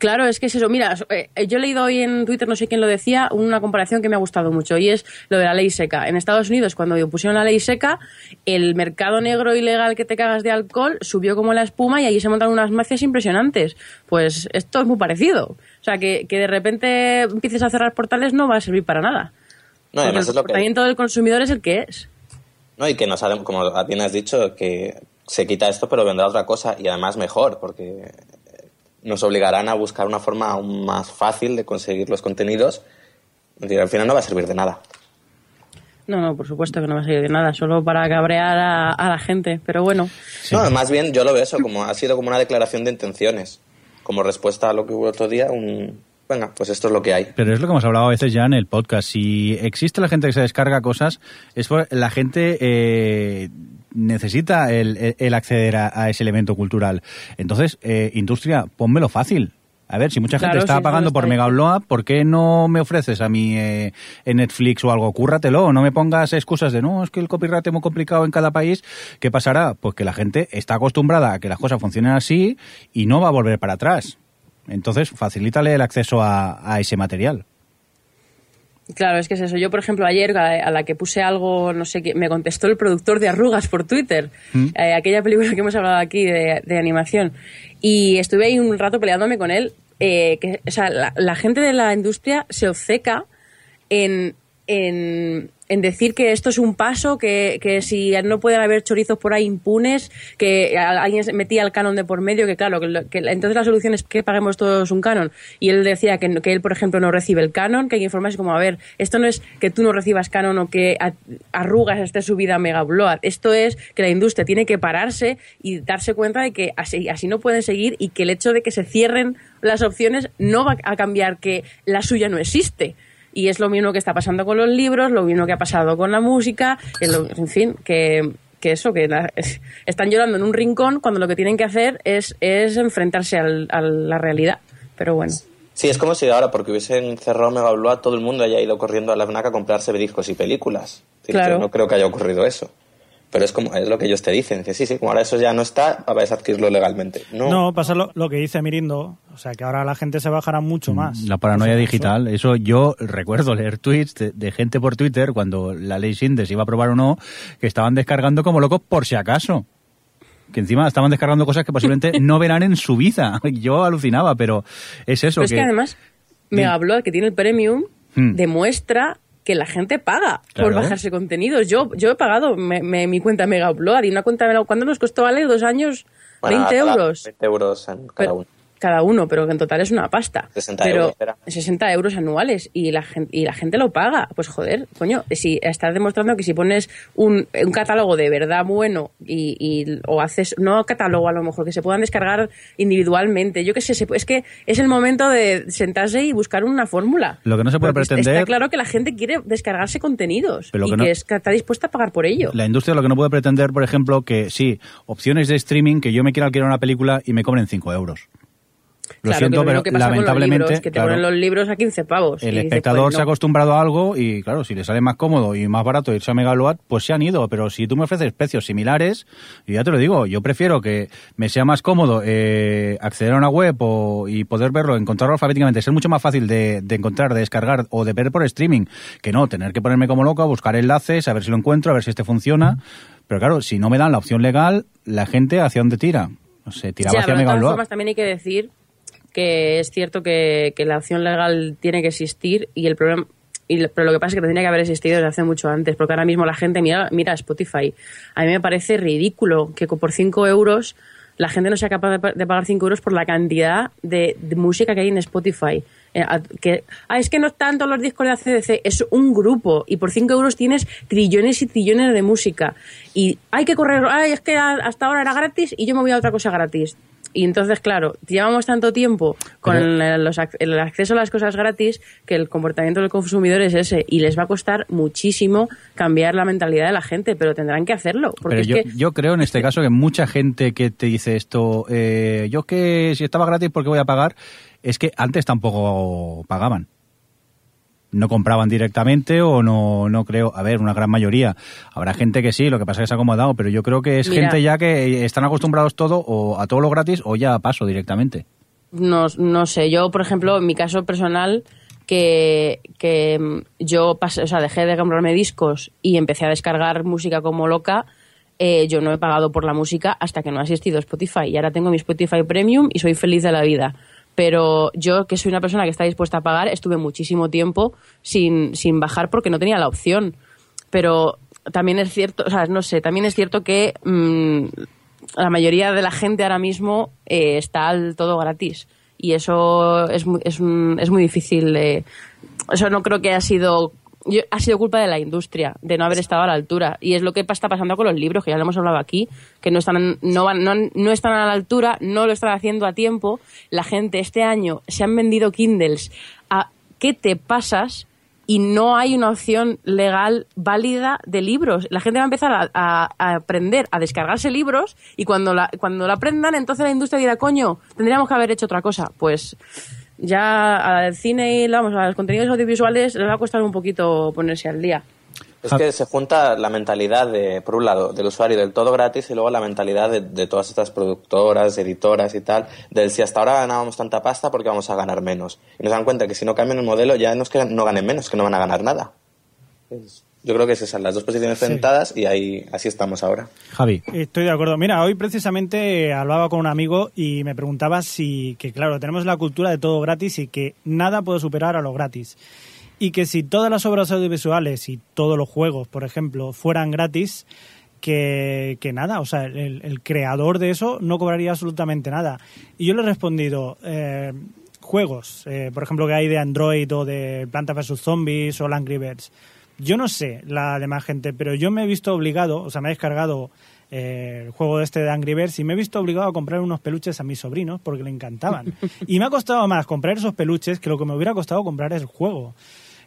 Claro, es que es eso. Mira, eh, yo he leído hoy en Twitter, no sé quién lo decía, una comparación que me ha gustado mucho y es lo de la ley seca. En Estados Unidos, cuando pusieron la ley seca, el mercado negro ilegal que te cagas de alcohol subió como la espuma y allí se montaron unas mafias impresionantes. Pues esto es muy parecido. O sea, que, que de repente empieces a cerrar portales no va a servir para nada. No, además el es lo que... comportamiento del consumidor es el que es. No, y que no sabemos, como bien has dicho, que se quita esto, pero vendrá otra cosa, y además mejor, porque nos obligarán a buscar una forma aún más fácil de conseguir los contenidos. Al final no va a servir de nada. No, no, por supuesto que no va a servir de nada, solo para cabrear a, a la gente. Pero bueno, No, más bien yo lo veo eso, como ha sido como una declaración de intenciones, como respuesta a lo que hubo otro día, un... Venga, pues esto es lo que hay. Pero es lo que hemos hablado a veces ya en el podcast. Si existe la gente que se descarga cosas, es por la gente eh, necesita el, el- acceder a, a ese elemento cultural. Entonces, eh, industria, pónmelo fácil. A ver, si mucha gente Claro, está pagando por ahí. Megabloa, ¿por qué no me ofreces a mí eh, en Netflix o algo? Cúrratelo, no me pongas excusas de no, es que el copyright es muy complicado en cada país. ¿Qué pasará? Pues que la gente está acostumbrada a que las cosas funcionen así y no va a volver para atrás. Entonces, facilítale el acceso a, a ese material. Claro, es que es eso. Yo, por ejemplo, ayer a, a la que puse algo, no sé qué, me contestó el productor de Arrugas por Twitter, eh, aquella película que hemos hablado aquí de, de animación. Y estuve ahí un rato peleándome con él. eh, que, o sea, la, la gente de la industria se obceca en, en, en decir que esto es un paso, que, que si no pueden haber chorizos por ahí impunes, que alguien metía el canon de por medio, que claro, que, que entonces la solución es que paguemos todos un canon. Y él decía que, que él, por ejemplo, no recibe el canon, que hay que informarse como, a ver, esto no es que tú no recibas canon o que arrugas esté subida a Mega Upload. Esto es que la industria tiene que pararse y darse cuenta de que así, así no pueden seguir y que el hecho de que se cierren las opciones no va a cambiar que la suya no existe. Y es lo mismo que está pasando con los libros, lo mismo que ha pasado con la música, en fin, que, que eso, que la- están llorando en un rincón cuando lo que tienen que hacer es, es enfrentarse al- a la realidad. Pero bueno. Sí, es como si ahora, porque hubiesen cerrado Mega Upload, todo el mundo haya ido corriendo a la FNAC a comprarse discos y películas. Claro. No creo que haya ocurrido eso. Pero es como es lo que ellos te dicen. Dice, sí, sí, como ahora eso ya no está, vais a adquirirlo legalmente. No, No, pasa lo, lo que dice Mirindo. O sea, que ahora la gente se bajará mucho más. La paranoia Eso- digital, eso yo recuerdo leer tweets de, de gente por Twitter cuando la ley Sindes iba a aprobar o no, que estaban descargando como locos por si acaso. Que encima estaban descargando cosas que posiblemente no verán en su vida. Yo alucinaba, pero es eso. Pero es que además, Mega Upload, que tiene el premium, Hmm. demuestra que la gente paga por Claro. bajarse contenidos. Yo, yo he pagado me- me- mi cuenta Mega Upload y una cuenta Mega ¿Cuánto nos costó, vale? Dos años, Bueno, 20 cada- euros. 20 euros en cada Pero- uno. Cada uno, pero que en total es una pasta. 60 pero euros, era. 60 euros anuales y la, gente, y la gente lo paga. Pues joder, coño, si estás demostrando que si pones un, un catálogo de verdad bueno y, y- o haces, no catálogo a lo mejor, que se puedan descargar individualmente, yo qué sé, se- es que es el momento de sentarse y buscar una fórmula. Lo que no se puede Porque pretender- Está claro que la gente quiere descargarse contenidos Pero lo y no- que está dispuesta a pagar por ello. La industria lo que no puede pretender, por ejemplo, que sí, opciones de streaming, que yo me quiera alquilar una película y me cobren 5 euros. Lo claro, siento, que pero que con los lamentablemente libros, que te claro, ponen los libros a 15 pavos. el espectador pues se ha no. acostumbrado a algo y, claro, si le sale más cómodo y más barato irse a Megaload, pues se han ido. Pero si tú me ofreces precios similares, y ya te lo digo, yo prefiero que me sea más cómodo eh, acceder a una web o, y poder verlo, encontrarlo alfabéticamente, ser mucho más fácil de, de encontrar, de descargar o de ver por streaming, que no, tener que ponerme como loco, buscar enlaces, a ver si lo encuentro, a ver si este funciona. Pero claro, si no me dan la opción legal, la gente hacia dónde tira. No sé, tiraba Ya, hacia pero de todas formas también hay que decir que es cierto que, que la opción legal tiene que existir y el problema y pero lo que pasa es que tendría que haber existido desde hace mucho antes, porque ahora mismo la gente mira, mira Spotify. A mí me parece ridículo que por 5 euros la gente no sea capaz de, de pagar 5 euros por la cantidad de, música que hay en Spotify. Eh, que, ah, es que no están todos los discos de ACDC, es un grupo y por 5 euros tienes trillones y trillones de música. Y hay que correr, ay, es que hasta ahora era gratis y yo me voy a otra cosa gratis. Y entonces, claro, llevamos tanto tiempo con el, los ac- el acceso a las cosas gratis que el comportamiento del consumidor es ese y les va a costar muchísimo cambiar la mentalidad de la gente, pero tendrán que hacerlo. Porque Pero es yo, que yo creo en este caso que mucha gente que te dice esto, eh, yo que si estaba gratis, ¿por qué voy a pagar? Es que antes tampoco pagaban. No compraban directamente o no, no creo, a ver, una gran mayoría. Habrá gente que sí, lo que pasa es que se ha acomodado, pero yo creo que es Mira. gente ya que están acostumbrados todo o a todo lo gratis o ya a paso directamente. no, no sé, yo, por ejemplo, en mi caso personal, que, que mm, yo pasé, o sea, dejé de comprarme discos y empecé a descargar música como loca, eh, yo no he pagado por la música hasta que no ha existido Spotify. Y ahora tengo mi Spotify Premium y soy feliz de la vida. Pero yo, que soy una persona que está dispuesta a pagar, estuve muchísimo tiempo sin, sin bajar porque no tenía la opción. Pero también es cierto, o sea, no sé, también es cierto que mm, la mayoría de la gente ahora mismo eh, está al todo gratis. Y eso es muy, es, es muy difícil. Eso no creo que haya sido... yo- ha sido culpa de la industria, de no haber estado a la altura. Y es lo que está pasando con los libros, que ya lo hemos hablado aquí, que no están, no, van- no, no están a la altura, no lo están haciendo a tiempo. La gente este año se han vendido Kindles a ¿qué te pasas? y no hay una opción legal válida de libros. La gente va a empezar a, a- a aprender a descargarse libros y cuando la, cuando la aprendan, entonces la industria dirá, coño, tendríamos que haber hecho otra cosa. Pues ya al cine y vamos, a los contenidos audiovisuales les va a costar un poquito ponerse al día. Es que se junta la mentalidad, de, por un lado, del usuario del todo gratis y luego la mentalidad de, todas estas productoras, editoras y tal, del si hasta ahora ganábamos tanta pasta, porque vamos a ganar menos? Y nos dan cuenta que si no cambian el modelo ya no es que no ganen menos, que no van a ganar nada. Es- Yo creo que esas son las dos posiciones enfrentadas y ahí así estamos ahora. Javi. Estoy de acuerdo. Mira, hoy precisamente hablaba con un amigo y me preguntaba si, que claro, tenemos la cultura de todo gratis y que nada puede superar a lo gratis. Y que si todas las obras audiovisuales y todos los juegos, por ejemplo, fueran gratis, que, que nada, o sea, el, el creador de eso no cobraría absolutamente nada. Y yo le he respondido, eh, juegos, eh, por ejemplo, que hay de Android o de Planta vs. Zombies o Angry Birds. Yo no sé la demás gente, pero yo me he visto obligado, o sea, me he descargado eh, el juego este de Angry Birds y me he visto obligado a comprar unos peluches a mis sobrinos porque le encantaban. y me ha costado más comprar esos peluches que lo que me hubiera costado comprar el juego.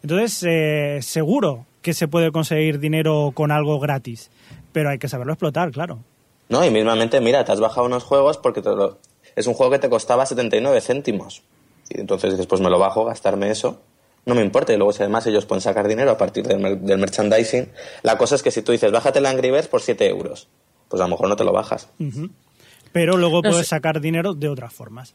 Entonces, eh, seguro que se puede conseguir dinero con algo gratis, pero hay que saberlo explotar, claro. No, y mismamente, mira, te has bajado unos juegos porque te lo- es un juego que te costaba 79 céntimos. Y entonces dices, pues me lo bajo, gastarme eso. No me importa. Y luego, si además ellos pueden sacar dinero a partir del, mer- del merchandising, la cosa es que si tú dices, bájate el Angry Birds por 7 euros, pues a lo mejor no te lo bajas. Pero luego No puedes sé. sacar dinero de otras formas.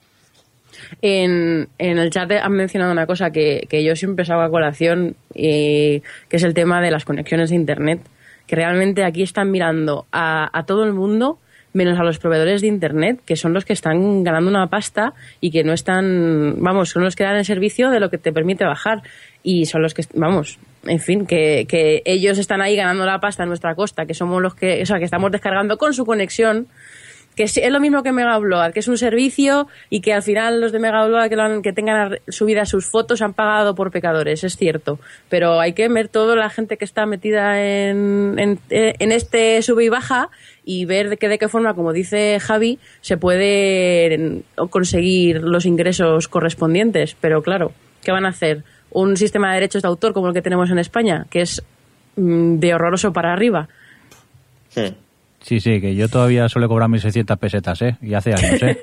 En, en el chat han mencionado una cosa que, que yo siempre saco a colación, y que es el tema de las conexiones de Internet, que realmente aquí están mirando a, a todo el mundo menos a los proveedores de Internet, que son los que están ganando una pasta y que no están, vamos, son los que dan el servicio de lo que te permite bajar y son los que, vamos, en fin, que, que ellos están ahí ganando la pasta a nuestra costa, que somos los que, o sea, que estamos descargando con su conexión que es lo mismo que Mega Upload, que es un servicio y que al final los de Mega Upload que, lo han- que tengan subidas sus fotos han pagado por pecadores, es cierto. Pero hay que ver toda la gente que está metida en, en, en este sube y baja y ver de qué, de qué forma, como dice Javi, se puede conseguir los ingresos correspondientes. Pero claro, ¿qué van a hacer? Un sistema de derechos de autor como el que tenemos en España, que es mm, de horroroso para arriba. Hmm. Sí, sí, que yo todavía suelo cobrar 1.600 pesetas, ¿eh? Y hace años, ¿eh?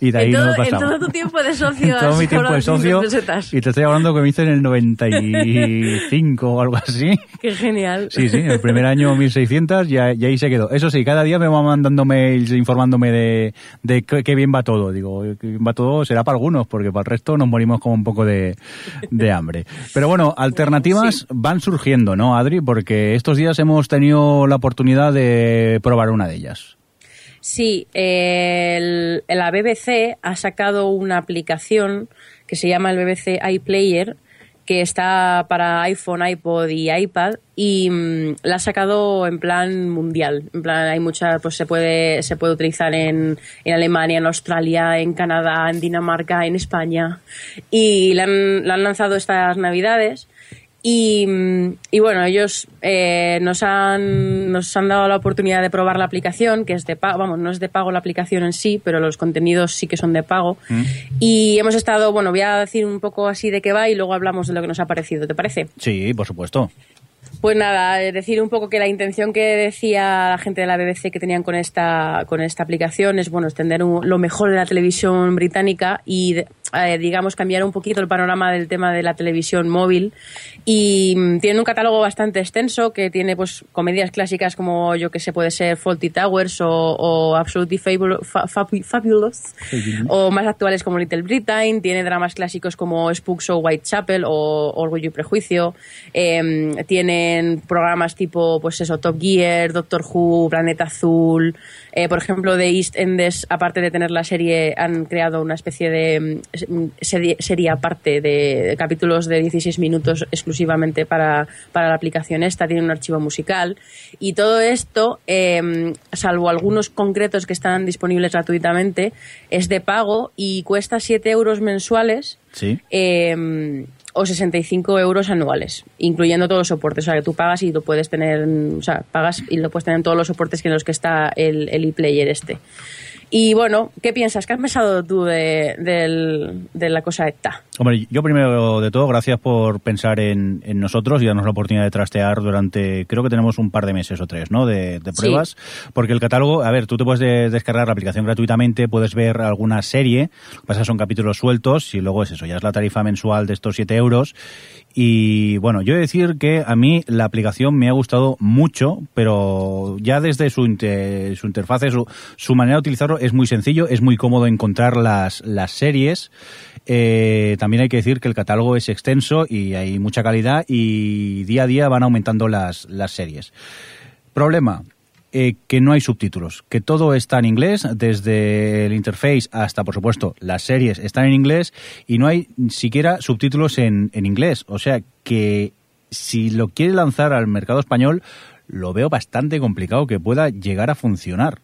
Y de ahí todo, no he en todo tu tiempo de socio En todo mi tiempo de socio 500 pesetas. y te estoy hablando que me hice en el 95 o algo así. Qué genial. Sí, sí, el primer año 1600 y, ahí- se quedó. Eso sí, cada día me van mandando mails informándome de, de qué, qué bien va todo. Digo, que bien va todo será para algunos, porque para el resto nos morimos como un poco de, de hambre. Pero bueno, alternativas van surgiendo, ¿no, Adri? Porque estos días hemos tenido la oportunidad de probar una de ellas. Sí, la BBC ha sacado una aplicación que se llama el BBC iPlayer que está para iPhone, iPod y iPad y mm, la ha sacado en plan mundial. En plan, hay muchas, pues se puede, se puede utilizar en, en Alemania, en Australia, en Canadá, en Dinamarca, en España. Y la han lanzado estas navidades. Y, mm, y bueno, ellos eh, nos, han, nos han dado la oportunidad de probar la aplicación, que es de pago, vamos, no es de pago la aplicación en sí, pero los contenidos sí que son de pago. Y hemos estado, bueno, voy a decir un poco así de qué va y luego hablamos de lo que nos ha parecido, ¿te parece? Sí, por supuesto. Pues nada, eh, decir un poco que la intención que decía la gente de la BBC que tenían con esta, con esta aplicación es bueno extender un- lo mejor de la televisión británica y de- eh, digamos cambiar un poquito el panorama del tema de la televisión móvil. Y mm, tiene un catálogo bastante extenso que tiene pues comedias clásicas como yo que sé puede ser Faulty Towers o, o Absolutely Fa- Fabu- Fabulous. O más actuales como Little Britain, tiene dramas clásicos como Spooks o Whitechapel o Orgullo y Prejuicio, Em, tienen programas tipo, pues eso, Top Gear, Doctor Who, Planeta Azul, eh, por ejemplo, de East Endes, aparte de tener la serie, han creado una especie de serie aparte de capítulos de 16 minutos exclusivamente para, para la aplicación esta, tiene un archivo musical y todo esto, em, salvo algunos concretos que están disponibles gratuitamente, es de pago y cuesta 7 euros mensuales Sí. eh, o 65 euros anuales, incluyendo todos los soportes. O sea, que tú pagas y lo puedes tener, o sea, pagas y lo puedes tener en todos los soportes que en los que está el, el ePlayer este. Y bueno, ¿qué piensas? ¿Qué has pensado tú de, del- de la cosa esta? Hombre, yo primero de todo, gracias por pensar en, en nosotros y darnos la oportunidad de trastear durante, creo que tenemos un par de meses o tres, ¿no? De, de Sí. pruebas. Porque el catálogo, a ver, tú te puedes de- descargar la aplicación gratuitamente, puedes ver alguna serie, pasa son capítulos sueltos y luego es eso, ya es la tarifa mensual de estos 7 euros. Y bueno, yo he de decir que a mí la aplicación me ha gustado mucho, pero ya desde su, inte- su interfaz, su, su manera de utilizarlo es muy sencillo, es muy cómodo encontrar las, las series. Eh, también hay que decir que el catálogo es extenso y hay mucha calidad y día a día van aumentando las, las series. Problema, eh, que no hay subtítulos, que todo está en inglés, desde el interface hasta, por supuesto, las series están en inglés y no hay siquiera subtítulos en, en inglés. O sea que si lo quiere lanzar al mercado español, lo veo bastante complicado que pueda llegar a funcionar.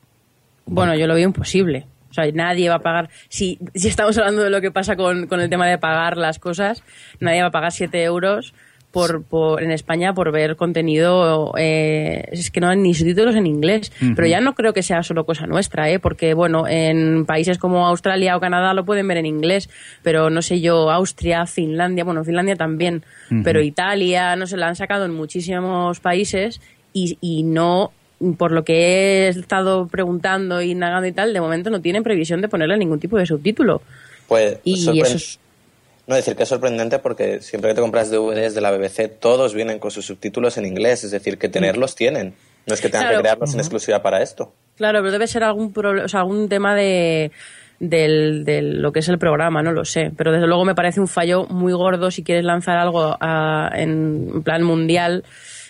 Bueno, yo lo veo imposible. O sea, nadie va a pagar. Si, si estamos hablando de lo que pasa con, con el tema de pagar las cosas, nadie va a pagar 7 euros por, por, en España por ver contenido. eh, es que no hay ni subtítulos en inglés. Pero ya no creo que sea solo cosa nuestra, ¿eh? porque, bueno, en países como Australia o Canadá lo pueden ver en inglés, pero no sé yo, Austria, Finlandia, bueno, Finlandia también, pero Italia, no sé, la han sacado en muchísimos países y, y no por lo que he estado preguntando y indagando y tal, de momento no tienen previsión de ponerle ningún tipo de subtítulo. Pues Y sorpre- eso es- No decir que es sorprendente porque siempre que te compras DVDs de la BBC, todos vienen con sus subtítulos en inglés, es decir, que tenerlos tienen. No es que tengan Claro. que crearlos en exclusiva para esto. Claro, pero debe ser algún proble- o sea, algún tema de del, del- lo que es el programa, no lo sé. Pero desde luego me parece un fallo muy gordo si quieres lanzar algo a- en plan mundial.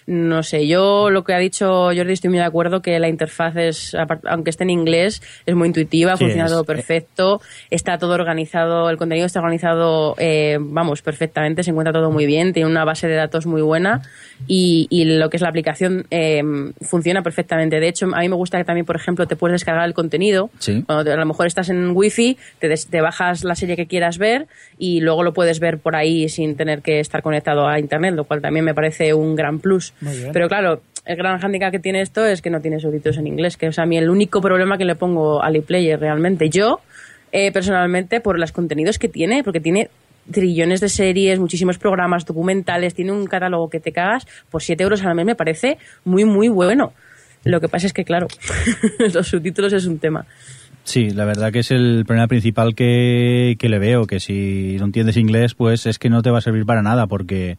No sé, yo lo que ha dicho Jordi estoy muy de acuerdo que la interfaz es, aunque esté en inglés, es muy intuitiva, Sí, funciona todo perfecto, está todo organizado, el contenido está organizado, eh, vamos, perfectamente, se encuentra todo muy bien, tiene una base de datos muy buena y, y lo que es la aplicación eh, funciona perfectamente. De hecho, a mí me gusta que también, por ejemplo, te puedes descargar el contenido. Sí. Cuando te- a lo mejor estás en wifi, te, des- te bajas la serie que quieras ver y luego lo puedes ver por ahí sin tener que estar conectado a internet, lo cual también me parece un gran plus. Pero claro, el gran hándicap que tiene esto es que no tiene subtítulos en inglés, que es a mí el único problema que le pongo al iPlayer realmente. Yo, eh, personalmente, por los contenidos que tiene, porque tiene trillones de series, muchísimos programas documentales, tiene un catálogo que te cagas, por 7 euros al mes me parece muy, muy bueno. Lo que pasa es que, claro, los subtítulos es un tema. Sí, la verdad que es el problema principal que, que le veo, que si no entiendes inglés, pues es que no te va a servir para nada, porque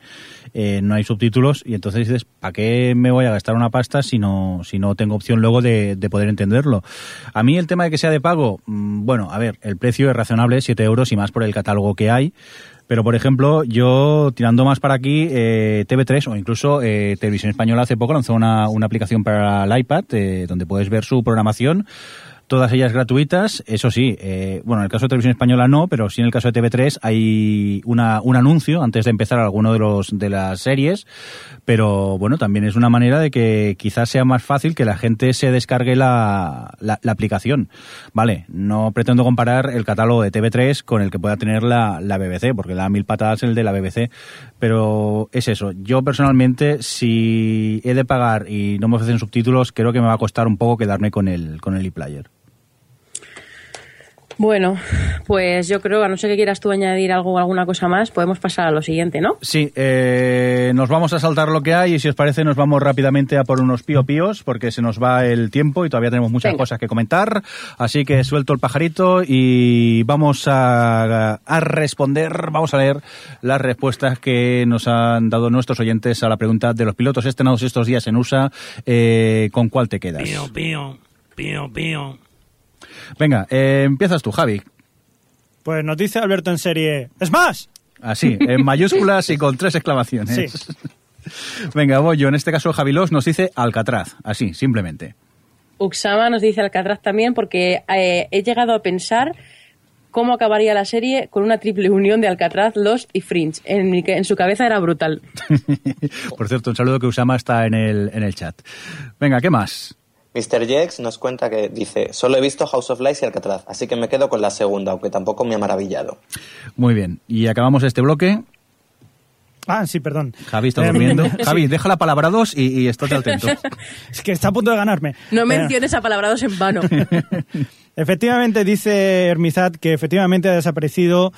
eh, no hay subtítulos y entonces dices, ¿para qué me voy a gastar una pasta si no, si no tengo opción luego de, de poder entenderlo? A mí el tema de que sea de pago, mm, bueno, a ver, el precio es razonable, 7 euros y más por el catálogo que hay, pero, por ejemplo, yo tirando más para aquí, eh, TV3 o incluso eh, Televisión Española hace poco lanzó una, una aplicación para el iPad eh, donde puedes ver su programación todas ellas gratuitas. Eso sí, eh, bueno, en el caso de Televisión Española no, pero sí en el caso de TV3 hay una, un anuncio antes de empezar alguno de los de las series, pero bueno, también es una manera de que quizás sea más fácil que la gente se descargue la, la, la aplicación. Vale, no pretendo comparar el catálogo de TV3 con el que pueda tener la, la BBC, porque da mil patadas el de la BBC, pero es eso. Yo personalmente, si he de pagar y no me ofrecen subtítulos, creo que me va a costar un poco quedarme con el, con el ePlayer. Bueno, pues yo creo, a no ser que quieras tú añadir algo alguna cosa más, podemos pasar a lo siguiente, ¿no? Sí, eh, nos vamos a saltar lo que hay y si os parece nos vamos rápidamente a por unos pío píos porque se nos va el tiempo y todavía tenemos muchas Venga. cosas que comentar. Así que suelto el pajarito y vamos a, a responder, vamos a leer las respuestas que nos han dado nuestros oyentes a la pregunta de los pilotos estrenados estos días en USA. eh, ¿Con cuál te quedas? Pío, pío, pío, pío. Venga, eh, empiezas tú, Javi. Pues nos dice Alberto en serie ¡Smash! Así, en mayúsculas y con tres exclamaciones. Sí. Venga, voy yo. En este caso, Javi Los nos dice Alcatraz. Así, simplemente. Uxama nos dice Alcatraz también porque eh, he llegado a pensar cómo acabaría la serie con una triple unión de Alcatraz, Lost y Fringe. En, mi- en su cabeza era brutal. Por cierto, un saludo que Usama está en el, en el chat. Venga, ¿qué más? Mr. Jex nos cuenta que dice, solo he visto House of Lies y Alcatraz, así que me quedo con la segunda, aunque tampoco me ha maravillado. Muy bien. Y acabamos este bloque. Ah, sí, perdón. Javi está durmiendo. sí. Javi, deja la palabra dos y, y estate atento. Es que está a punto de ganarme. No menciones apalabrados en vano. Efectivamente, dice Hermizat que efectivamente ha desaparecido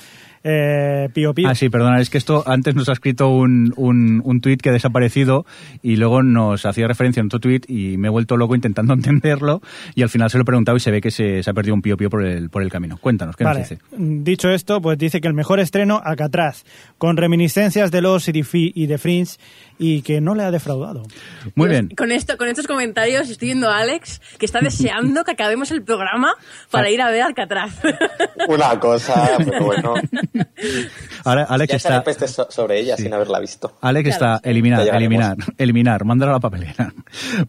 eh, Pío Pío. Ah, sí, perdona, es que esto antes nos ha escrito un, un, un tuit que ha desaparecido y luego nos hacía referencia en otro tuit y me he vuelto loco intentando entenderlo y al final se lo he preguntado y se ve que se, se ha perdido un pío pío por el, por el camino. Cuéntanos, ¿qué Vale. nos dice? Dicho esto, pues dice que el mejor estreno, Alcatraz, con reminiscencias de los y de Fringe, y que no le ha defraudado. Muy bien. Con, esto, con estos comentarios estoy viendo a Alex que está deseando que acabemos el programa para ir a ver Alcatraz. Una cosa, pero bueno, Ahora Alex ya está... peste so- sobre ella sin haberla visto. Alex Claro, está eliminar, eliminar, eliminar, mandar a la papelera.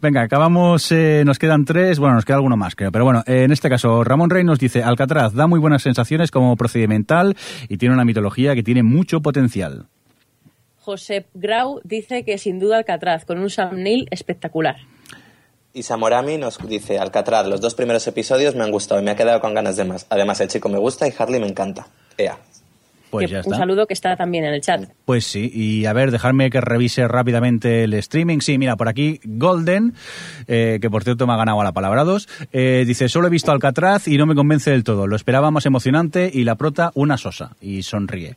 Venga, acabamos, eh, nos quedan tres, bueno, nos queda alguno más, creo. Pero bueno, eh, en este caso, Ramón Rey nos dice, Alcatraz da muy buenas sensaciones como procedimental y tiene una mitología que tiene mucho potencial. Josep Grau dice que sin duda Alcatraz, con un Sam Neill espectacular. Y Samorami nos dice, Alcatraz, los dos primeros episodios me han gustado y me ha quedado con ganas de más. Además, el chico me gusta y Harley me encanta. Ea. Pues un saludo que está también en el chat. Pues sí, y a ver, dejarme que revise rápidamente el streaming. Sí, mira, por aquí Golden, eh, que por cierto me ha ganado a la palabra dos, eh, dice, solo he visto Alcatraz y no me convence del todo. Lo esperaba más emocionante y la prota una sosa. Y sonríe.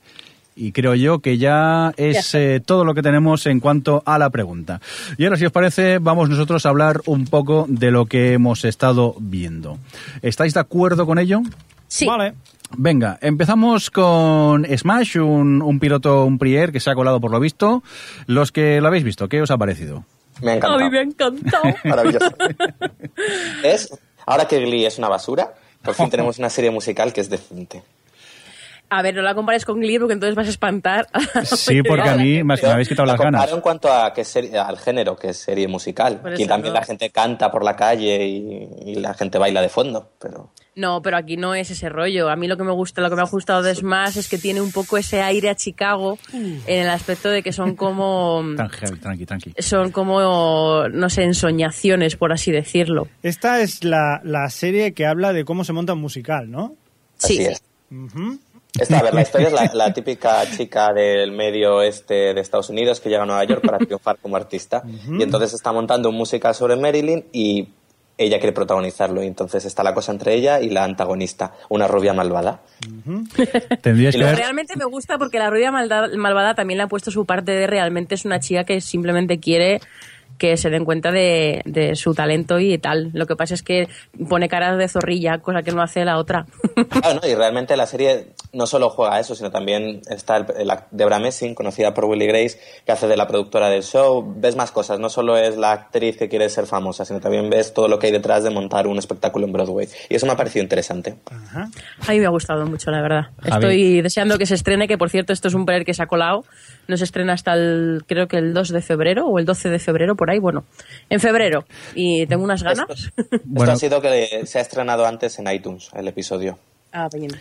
Y creo yo que ya es eh, todo lo que tenemos en cuanto a la pregunta. Y ahora, si os parece, vamos nosotros a hablar un poco de lo que hemos estado viendo. ¿Estáis de acuerdo con ello? Sí. Vale. Venga, empezamos con Smash, un, un piloto, un prier que se ha colado por lo visto. Los que lo habéis visto, ¿qué os ha parecido? Me ha A encantado. mí me ha encantado. Maravilloso. es, ahora que Glee es una basura, por fin tenemos una serie musical que es decente. A ver, no la compares con Glee porque entonces vas a espantar. a Sí, porque a mí me, me habéis quitado La las ganas. en cuanto a que serie- al género, que es serie musical. Aquí también no. la gente canta por la calle y, y la gente baila de fondo, pero... No, pero aquí no es ese rollo. A mí lo que me gusta, lo que me ha gustado de Smash es que tiene un poco ese aire a Chicago en el aspecto de que son como Tranqui, tranqui, tranqui. son como no sé, ensoñaciones, por así decirlo. Esta es la, la serie que habla de cómo se monta un musical, ¿no? Así Sí, es. Ujú. Esta, a ver, la historia es la, la típica chica del medio oeste de Estados Unidos que llega a Nueva York para triunfar como artista. Y entonces está montando un musical sobre Marilyn y ella quiere protagonizarlo. Y entonces está la cosa entre ella y la antagonista, una rubia malvada. Ver... Realmente me gusta porque la rubia malda- malvada también le ha puesto su parte de realmente es una chica que simplemente quiere que se den cuenta de, de su talento y tal. Lo que pasa es que pone caras de zorrilla, cosa que no hace la otra. Claro, ¿no? Y realmente la serie no solo juega a eso, sino también está el, el Debra Messing, conocida por Willy Grace, que hace de la productora del show. Ves más cosas, no solo es la actriz que quiere ser famosa, sino también ves todo lo que hay detrás de montar un espectáculo en Broadway. Y eso me ha parecido interesante. A mí me ha gustado mucho, la verdad. Estoy deseando que se estrene, que por cierto, esto es un poder que se ha colado. No se estrena hasta el, creo que el 2 de febrero o el 12 de febrero, por ahí. Bueno, en febrero. Y tengo unas ganas. Bueno. Esto ha sido que se ha estrenado antes en iTunes, el episodio. Ah, bien.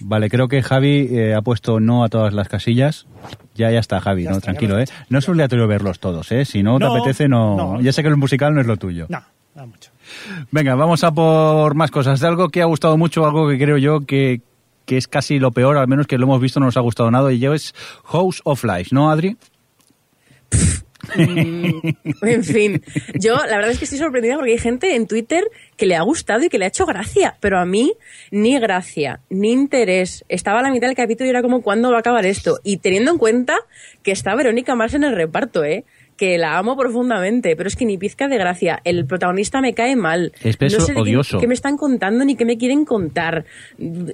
Vale, creo que Javi eh, ha puesto no a todas las casillas. Ya, ya está, Javi, Ya no, está, tranquilo, ¿eh? No es obligatorio verlos todos, ¿eh? Si no, te apetece, no... no. Ya sé que el musical no es lo tuyo. No, no mucho. Venga, vamos a por más cosas. De algo que ha gustado mucho, algo que creo yo que, que es casi lo peor, al menos que lo hemos visto, no nos ha gustado nada, y yo es House of Life, ¿no, Adri? Mm, en fin, yo la verdad es que estoy sorprendida porque hay gente en Twitter que le ha gustado y que le ha hecho gracia, pero a mí ni gracia, ni interés. Estaba a la mitad del capítulo y era como, ¿cuándo va a acabar esto? Y teniendo en cuenta que está Verónica Mars en el reparto, ¿eh? Que la amo profundamente, pero es que ni pizca de gracia. El protagonista me cae mal. Es peso no sé qué- odioso. qué me están contando ni qué me quieren contar.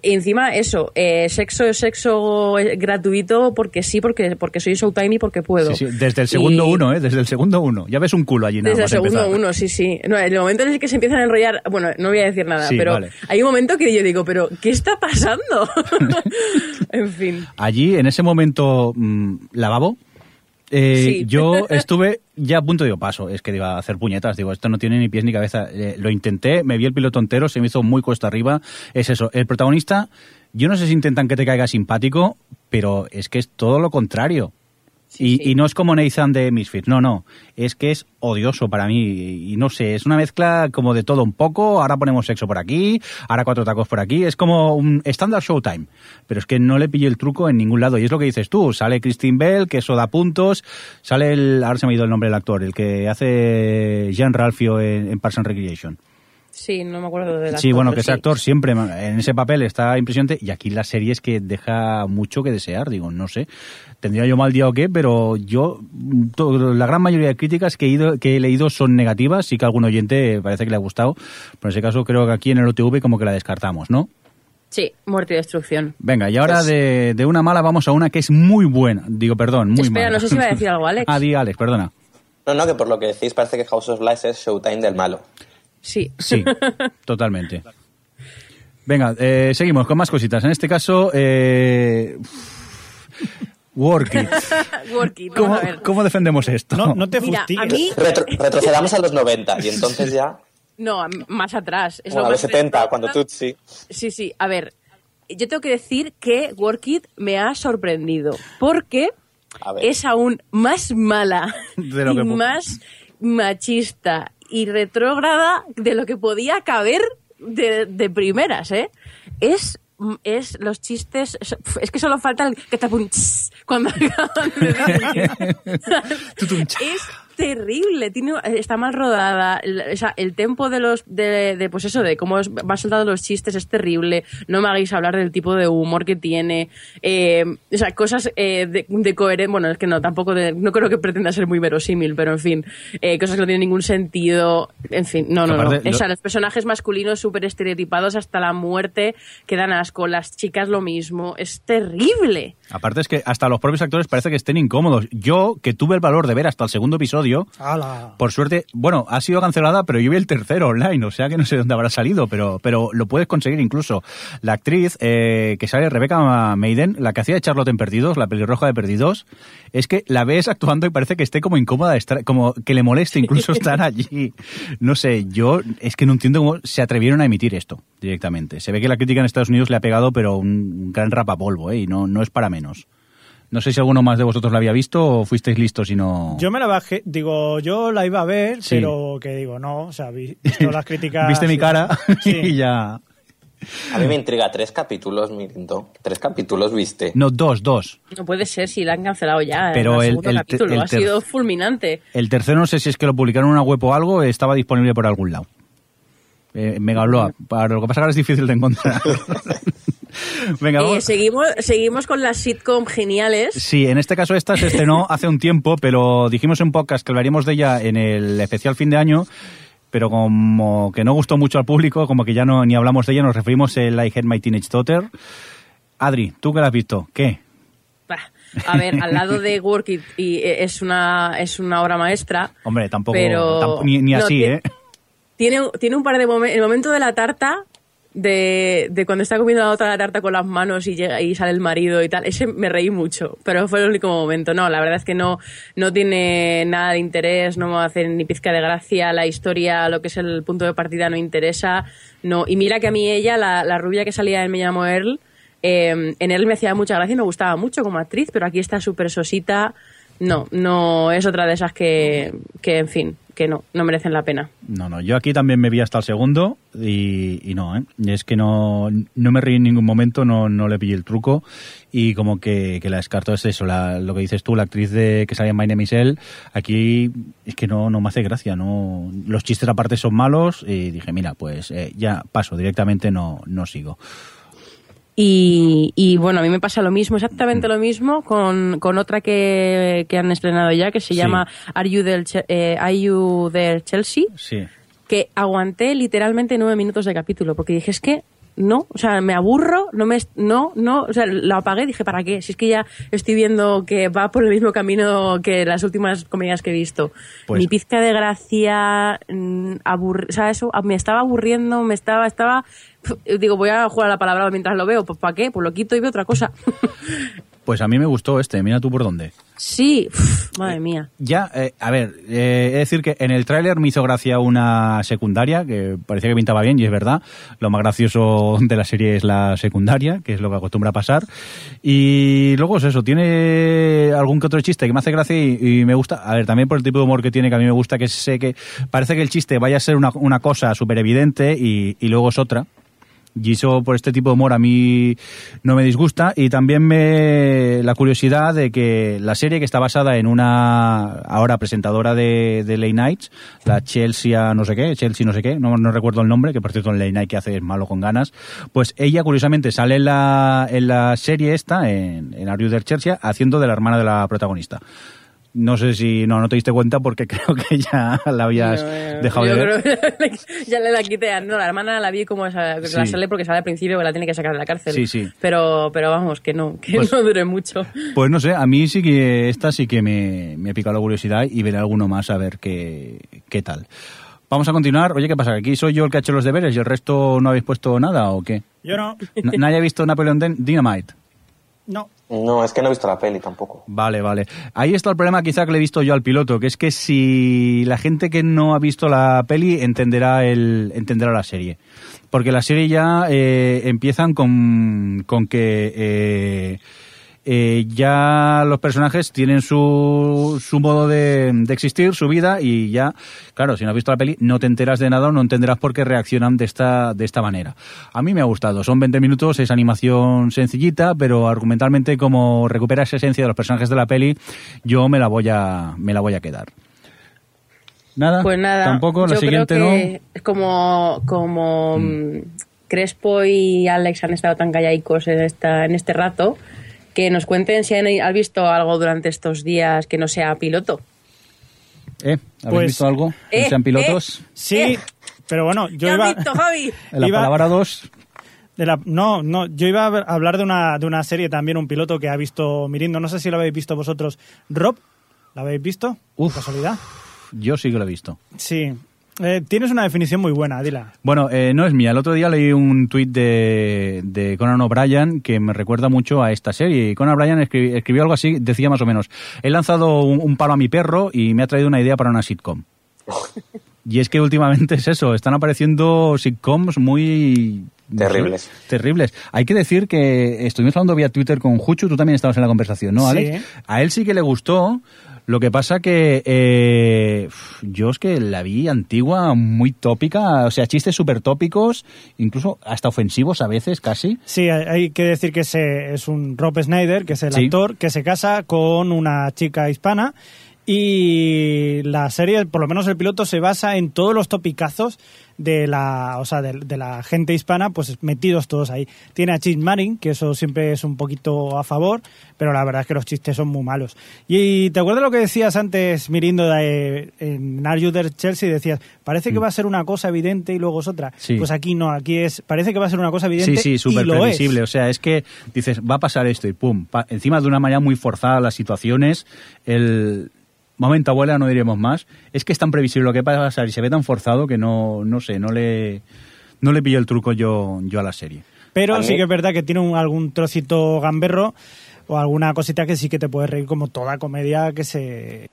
Encima, eso, eh, sexo, sexo eh, gratuito porque sí, porque, porque soy Showtime y porque puedo. Sí, sí, desde el segundo Y- uno, ¿eh? Desde el segundo uno. Ya ves un culo allí nada desde el segundo empezar. uno, sí, sí. No, el momento en el que se empiezan a enrollar, bueno, no voy a decir nada, Sí, pero vale. hay un momento que yo digo, pero ¿qué está pasando? en fin. Allí, en ese momento, mm, lavabo, eh, Sí. yo estuve ya a punto, digo, paso, es que iba a hacer puñetas, digo, esto no tiene ni pies ni cabeza. Eh, lo intenté, me vi el piloto entero, se me hizo muy cuesta arriba. Es eso, el protagonista, yo no sé si intentan que te caiga simpático, pero es que es todo lo contrario. Y, sí. y no es como Nathan de Misfits, no, no, es que es odioso para mí y no sé, es una mezcla como de todo un poco, ahora ponemos sexo por aquí, ahora cuatro tacos por aquí, es como un estándar Showtime, pero es que no le pillé el truco en ningún lado y es lo que dices tú, sale Christine Bell, que eso da puntos, sale el, ahora se me ha ido el nombre del actor, el que hace Jean Ralphio en, en Parks and Recreation. Sí, no me acuerdo de la Sí, bueno, que ese actor siempre en ese papel está impresionante y aquí la serie es que deja mucho que desear, digo, no sé. Tendría yo mal día o qué, pero yo, todo- la gran mayoría de críticas que he, ido, que he leído son negativas, sí que a algún oyente parece que le ha gustado, pero en ese caso creo que aquí en el OTV como que la descartamos, ¿no? Sí, muerte y destrucción. Venga, y ahora Pues- de, de una mala vamos a una que es muy buena, digo, perdón, muy Espera, mala. no sé si iba a decir algo, Alex. ah, di Alex, perdona. No, no, que por lo que decís parece que House of Lies es Showtime del malo. Sí. Sí, totalmente. Venga, eh, seguimos con más cositas. En este caso, eh, Work It. Work it, ¿Cómo, vamos a ver. cómo defendemos esto? No, no te Mira, fustigues. a mí, Retro- retrocedamos a los 90 y entonces ya, no, más atrás. Es bueno, lo a los más 70, cuando retro- Tutsi. Sí, sí, a ver, yo tengo que decir que Work It me ha sorprendido, porque es aún más mala De lo y más machista y retrógrada de lo que podía caber de, de primeras, ¿eh? Es es los chistes es que solo falta el que te cuando acaban de decir. Es terrible tiene está mal rodada el, o sea, el tempo de los de, de, pues eso de cómo es- va soltando los chistes es terrible no me hagáis hablar del tipo de humor que tiene eh, o sea cosas eh, de, de coherencia bueno es que no tampoco de- no creo que pretenda ser muy verosímil pero en fin eh, cosas que no tienen ningún sentido en fin no no no. O sea, lo- los personajes masculinos súper estereotipados hasta la muerte que dan asco las chicas lo mismo es terrible Aparte es que hasta los propios actores parece que estén incómodos. Yo, que tuve el valor de ver hasta el segundo episodio, hala. por suerte, bueno, ha sido cancelada, pero yo vi el tercero online, o sea que no sé dónde habrá salido, pero, pero lo puedes conseguir incluso. La actriz eh, que sale, Rebecca Maiden, la que hacía de Charlotte en Perdidos, la pelirroja de Perdidos, es que la ves actuando y parece que esté como incómoda, de estar- como que le moleste incluso estar allí. No sé, yo es que no entiendo cómo se atrevieron a emitir esto directamente. Se ve que la crítica en Estados Unidos le ha pegado, pero un, gran rapapolvo, ¿eh? Y no, no es para menos. No sé si alguno más de vosotros la había visto o fuisteis listos y no... Yo me la bajé, digo, yo la iba a ver, Sí. pero que digo, no, o sea, vi- visto las críticas. Viste mi cara Sí. y ya... A mí me intriga tres capítulos, Mirindo. Tres capítulos viste. No, dos, dos. no puede ser si la han cancelado ya Pero el- segundo el- capítulo el ha sido fulminante El tercero no sé si es que lo publicaron en una web o algo, estaba disponible por algún lado. Eh, Megabloa. Para lo que pasa ahora es difícil de encontrar. Venga, Eh, seguimos, seguimos con las sitcom geniales. Sí, en este caso esta se estrenó hace un tiempo, pero dijimos en podcast que hablaríamos de ella en el especial fin de año, pero como que no gustó mucho al público, como que ya no ni hablamos de ella, nos referimos a I Had My Teenage Daughter. Adri, ¿tú qué la has visto? ¿Qué? A ver, al lado de Work It y es una es una obra maestra. Hombre, tampoco, Pero- tampoco- ni, ni no, así, ¿eh? Tiene, tiene un par de momentos. El momento de la tarta, de, de cuando está comiendo la otra la tarta con las manos y llega y sale el marido y tal, ese me reí mucho, pero fue el único momento. No, la verdad es que no, no tiene nada de interés, no me hace ni pizca de gracia, la historia, lo que es el punto de partida no interesa. No, y mira que a mí ella, la, la rubia que salía en Me llamo Earl, eh, en él me hacía mucha gracia y me gustaba mucho como actriz, pero aquí está súper sosita. No, no es otra de esas que, que, en fin, que no, no merecen la pena. No, no, yo aquí también me vi hasta el segundo y, y no, ¿eh? Es que no, no me reí en ningún momento, no, no le pillé el truco y como que, que la descarto es eso, la- lo que dices tú, la actriz de que salía en My Name aquí es que no, no me hace gracia, no los chistes aparte son malos y dije, mira, pues eh, ya paso, directamente no, no sigo. Y, y, bueno, a mí me pasa lo mismo, exactamente lo mismo, con, con otra que, que han estrenado ya, que se Sí. llama Are You, There, eh, Are You There Chelsea, Sí. que aguanté literalmente nueve minutos de capítulo, porque dije, es que no, o sea, me aburro, no me, no, no, o sea, lo apagué y dije, ¿para qué? Si es que ya estoy viendo que va por el mismo camino que las últimas comedias que he visto. Pues- Ni pizca de gracia, mm, aburr- o sea, eso, me estaba aburriendo, me estaba, estaba, digo, voy a jugar a la palabra mientras lo veo, pues ¿para qué? Pues lo quito y veo otra cosa. Pues a mí me gustó este, mira tú por dónde. sí, uf, madre mía. Ya, eh, a ver, eh, de decir que en el tráiler me hizo gracia una secundaria que parecía que pintaba bien y es verdad. Lo más gracioso de la serie es la secundaria, que es lo que acostumbra a pasar. Y luego es eso, tiene algún que otro chiste que me hace gracia y, y me gusta. A ver, también por el tipo de humor que tiene, que a mí me gusta, que sé que parece que el chiste vaya a ser una, una cosa súper evidente y, y luego es otra. Y eso por este tipo de humor a mí no me disgusta. Y también me la curiosidad de que la serie que está basada en una ahora presentadora de, de Late Nights, la Chelsea no sé qué, Chelsea no sé qué, no, no recuerdo el nombre, que por cierto en Late Night que hace es malo con ganas, pues ella curiosamente sale en la, en la serie esta, en, en Are You There, Chelsea, haciendo de la hermana de la protagonista. No sé si no, no te diste cuenta porque creo que ya la habías No, eh, dejado yo de ver. creo que ya le la quité. No, la hermana la vi como esa, Sí. la sale porque sale al principio que la tiene que sacar de la cárcel. Sí, sí. Pero, pero vamos, que no, que Pues- no dure mucho. Pues no sé, a mí sí que esta sí que me, me ha picado la curiosidad y veré alguno más a ver qué, qué tal. Vamos a continuar. Oye, ¿qué pasa? ¿Aquí soy yo el que ha hecho los deberes y el resto no habéis puesto nada o qué? Yo no. ¿Nadie ha visto Napoleon Dyn- Dynamite? No. No, es que no he visto la peli tampoco. Vale, vale. Ahí está el problema quizá que le he visto yo al piloto, que es que si la gente que no ha visto la peli entenderá el entenderá la serie. Porque la serie ya eh, empiezan con, con que eh, eh, ya los personajes tienen su, su modo de, de existir, su vida, y ya, claro, si no has visto la peli, no te enteras de nada o no entenderás por qué reaccionan de esta, de esta manera. A mí me ha gustado, son 20 minutos, es animación sencillita, pero argumentalmente como recupera esa esencia de los personajes de la peli, yo me la voy a, me la voy a quedar. Nada, Pues nada, tampoco, la yo siguiente creo no. que es como, como mm, Crespo y Alex han estado tan callaicos en, esta, en este rato, que nos cuenten si han, han visto algo durante estos días que no sea piloto. ¿Eh? ¿Habéis Pues- visto algo? Eh, ¿Sean pilotos? Sí, Eh. pero bueno, yo ¿Qué iba... has visto, Javi? En la iba- palabra 2, De la, no, no, yo iba a hablar de una, de una serie también, un piloto que ha visto Mirindo. No sé si lo habéis visto vosotros. Rob, ¿la habéis visto? Uf. ¿De casualidad? yo sí que lo he visto. Sí. Eh, tienes una definición muy buena, dila. Bueno, eh, no es mía. El otro día leí un tuit de, de Conan O'Brien que me recuerda mucho a esta serie. Y Conan O'Brien escri- escribió algo así, decía más o menos, he lanzado un, un palo a mi perro y me ha traído una idea para una sitcom. y es que últimamente es eso, están apareciendo sitcoms muy... Terribles. terribles. Hay que decir que estuvimos hablando vía Twitter con Juchu, tú también estabas en la conversación, ¿no, Sí. Alex? A él sí que le gustó. Lo que pasa que eh, yo es que la vi antigua, muy tópica, o sea, chistes súper tópicos, incluso hasta ofensivos a veces casi. Sí, hay que decir que se- es un Rob Snyder, que es el Sí. actor, que se casa con una chica hispana Y la serie, por lo menos el piloto, se basa en todos los topicazos de la, o sea, de, de la gente hispana, pues metidos todos ahí. Tiene a Chis Marin, que eso siempre es un poquito a favor, pero la verdad es que los chistes son muy malos. Y te acuerdas lo que decías antes, Mirindo, de, en Are You There, Chelsea, decías, parece que va a ser una cosa evidente y luego es otra. Mm. Sí. Pues aquí no, aquí es, parece que va a ser una cosa evidente Sí, sí, súper es. previsible. O sea, es que dices, va a pasar esto y pum. pa- encima de una manera muy forzada las situaciones, el momento abuela no diremos más. Es que es tan previsible lo que va a pasar y se ve tan forzado que no, no sé, no le, no le pillo el truco yo, yo a la serie. Pero A sí que es verdad que tiene un- algún trocito gamberro o alguna cosita que sí que te puede reír como toda comedia que se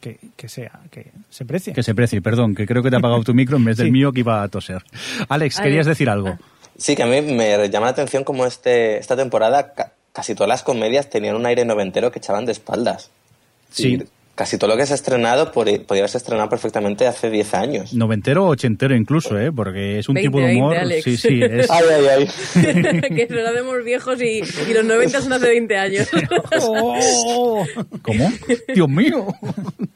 que, que sea que se precie. Que se precie, perdón, que creo que te ha apagado tu micro en vez del Sí. mío que iba a toser. Alex, querías decir algo. Sí, que a mí me llama la atención como este, esta temporada ca- casi todas las comedias tenían un aire noventero que echaban de espaldas. Sí. Y casi todo lo que se ha estrenado podría haberse estrenado perfectamente hace 10 años. Noventero o ochentero incluso, ¿eh? Porque es un 20, tipo de 20, humor. Alex. Sí, sí, es. Ay, ay, ay. que nos hacemos viejos y, y los 90 son hace 20 años. ¡Oh! ¿Cómo? Dios mío.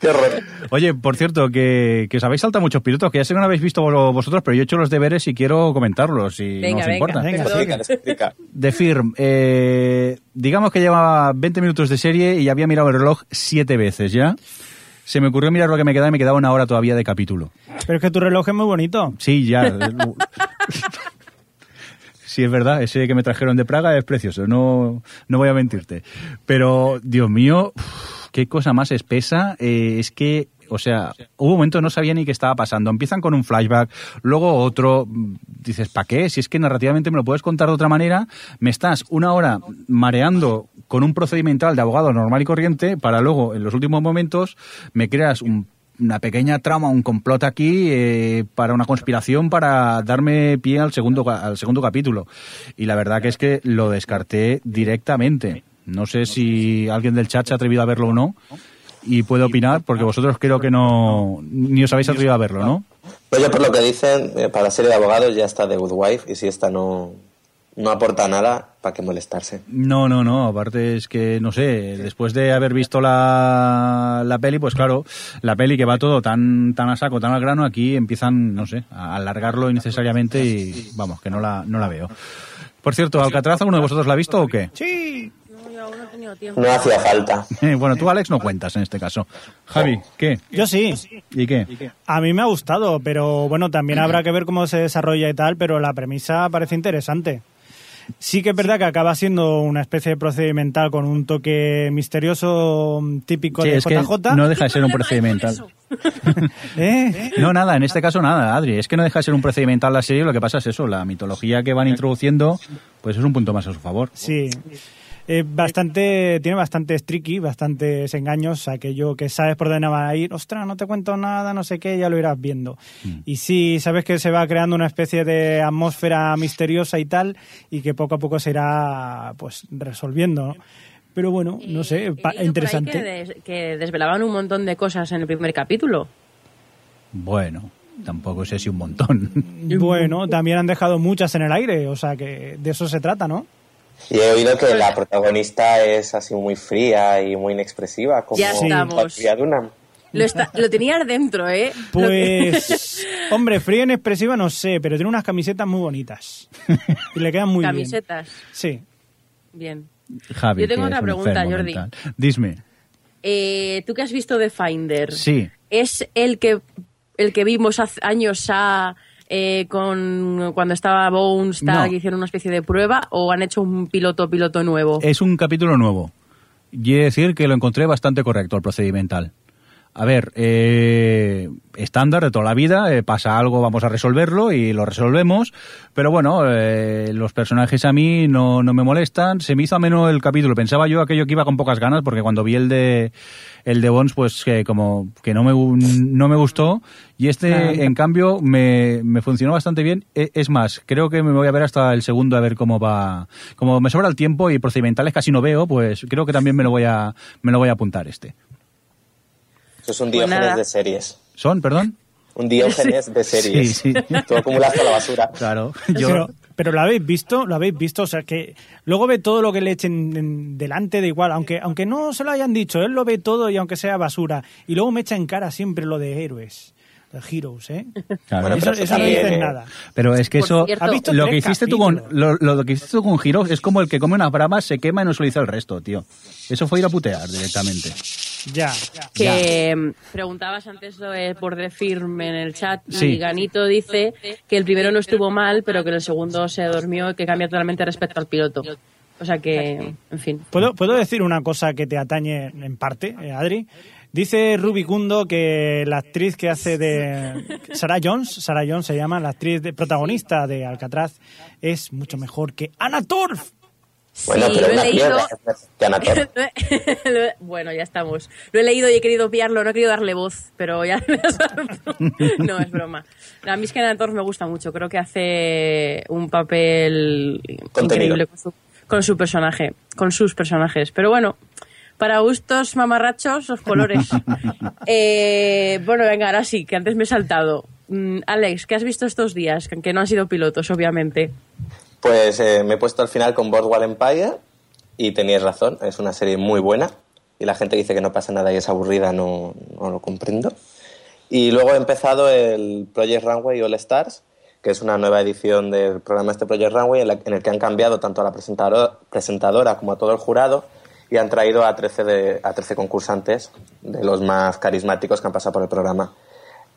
Qué horror. Oye, por cierto, que, que os habéis saltado muchos pilotos, que ya sé que no habéis visto vos- vosotros, pero yo he hecho los deberes y quiero comentarlos, si Venga, no os venga, importa. venga. Explica, explica. The Firm, eh, digamos que llevaba 20 minutos de serie y había mirado el reloj siete veces ya. Se me ocurrió mirar lo que me quedaba y me quedaba una hora todavía de capítulo. Pero es que tu reloj es muy bonito. Sí, ya. Sí, es verdad, ese que me trajeron de Praga es precioso, no, no voy a mentirte. Pero, Dios mío, qué cosa más espesa. eh, es que, o sea, hubo un momento no sabía ni qué estaba pasando. Empiezan con un flashback, luego otro. Dices, ¿para qué? Si es que narrativamente me lo puedes contar de otra manera, me estás una hora mareando con un procedimental de abogado normal y corriente para luego, en los últimos momentos, me creas un una pequeña trama, un complot aquí eh, para una conspiración para darme pie al segundo al segundo capítulo. Y la verdad que es que lo descarté directamente. No sé si alguien del chat se ha atrevido a verlo o no y puede opinar porque vosotros creo que no ni os habéis atrevido a verlo, ¿no? Pues yo por lo que dicen, eh, para la serie de abogados ya está The Good Wife y si esta no, no aporta nada, ¿para qué molestarse? No, no, no. Aparte es que, no sé, después de haber visto la, la peli, pues claro, la peli que va todo tan, tan a saco, tan al grano, aquí empiezan, no sé, a alargarlo innecesariamente y vamos, que no la, no la veo. Por cierto, ¿Alcatraz alguno de vosotros la ha visto o qué? Sí. No, hacía falta. bueno, tú, Alex, no cuentas en este caso. Javi, ¿qué? Yo sí. ¿Y qué? A mí me ha gustado, pero bueno, también habrá que ver cómo se desarrolla y tal, pero la premisa parece interesante. Sí que es verdad que acaba siendo una especie de procedimental con un toque misterioso mm, típico Sí, de es que JJ. no deja de ser un procedimental. ¿Eh? No, nada, en este caso nada, Adri. Es que no deja de ser un procedimental la serie, lo que pasa es eso, la mitología que van introduciendo, pues es un punto más a su favor. Sí. Eh, bastante, tiene bastantes tricky, bastantes engaños, aquello que sabes por dónde va a ir, ostras, no te cuento nada, no sé qué, ya lo irás viendo. Y sí, sabes que se va creando una especie de atmósfera misteriosa y tal, y que poco a poco se irá pues resolviendo, ¿no? Pero bueno, no sé, ahí interesante. Que, des- que desvelaban un montón de cosas en el primer capítulo. Bueno, tampoco sé si un montón. Bueno, también han dejado muchas en el aire, o sea que de eso se trata, ¿no? Y he oído que la protagonista es así muy fría y muy inexpresiva, como Ya estamos. Dunham. Lo, está- lo tenías dentro, ¿eh? Pues, hombre, fría en expresiva no sé, pero tiene unas camisetas muy bonitas. Y le quedan muy bien. Camisetas. Sí. Bien. Javi, Yo tengo que otra es un pregunta, Jordi. mental. Dime. Eh, Tú que has visto The Finder. Sí. ¿Es el que, el que vimos hace años a, eh, con, cuando estaba Bones, tal, No. que hicieron una especie de prueba? ¿O han hecho un piloto piloto nuevo? Es un capítulo nuevo. Y decir que lo encontré bastante correcto, el procedimental. A ver, eh, estándar de toda la vida, eh, pasa algo, vamos a resolverlo y lo resolvemos. Pero bueno, eh, los personajes a mí no, no me molestan. Se me hizo ameno el capítulo. Pensaba yo aquello que iba con pocas ganas, porque cuando vi el de el de Bones, pues que como que no me, no me gustó. Y este, en cambio, me, me funcionó bastante bien. E- Es más, creo que me voy a ver hasta el segundo a ver cómo va. Como me sobra el tiempo y procedimentales casi no veo, pues creo que también me lo voy a, me lo voy a apuntar este. Eso es un Pues diógenes nada. de series. ¿Son, perdón? Un diógenes de series. Sí, sí. Tú acumulas toda la basura. Claro. Yo, Pero Pero lo habéis visto, lo habéis visto, o sea que luego ve todo lo que le echen en- delante de igual, aunque aunque no se lo hayan dicho, él lo ve todo y aunque sea basura. Y luego me echa en cara siempre lo de héroes, de heroes, ¿eh? Claro. Bueno, eso pero eso eso no dicen eh, nada. Pero es que Por eso, cierto- ¿Has visto lo que hiciste tú con lo, lo que hiciste tú con Heroes es como el que come unas bravas, se quema y no se lo dice al resto, tío. Eso fue ir a putear directamente. Ya. que mm, preguntabas antes eh, por decirme en el chat Sí. y Ganito dice que el primero no estuvo mal, pero que el segundo se durmió y que cambia totalmente respecto al piloto. O sea que, en fin. ¿Puedo, ¿Puedo decir una cosa que te atañe en parte, eh, Adri? Dice Rubicundo que la actriz que hace de Sarah Jones, Sarah Jones se llama, la actriz de, protagonista de Alcatraz, es mucho mejor que Anna Torf. Bueno, Sí, pero lo he una leído. bueno, ya estamos. Lo he leído y he querido pillarlo, no he querido darle voz, pero ya No, es broma. A mí es que me gusta mucho, creo que hace un papel Contenido. increíble con su, con su personaje, con sus personajes. Pero bueno, para gustos mamarrachos, los colores. Eh, bueno, venga, ahora sí, que antes me he saltado. Mm, Alex, ¿qué has visto estos días? Que no han sido pilotos, obviamente. Pues eh, me he puesto al final con Boardwalk Empire y teníais razón, es una serie muy buena y la gente dice que no pasa nada y es aburrida, no, no lo comprendo. Y luego he empezado el Project Runway All Stars, que es una nueva edición del programa este Project Runway en, la- en el que han cambiado tanto a la presentadora, presentadora como a todo el jurado y han traído a 13, de, a 13 concursantes de los más carismáticos que han pasado por el programa.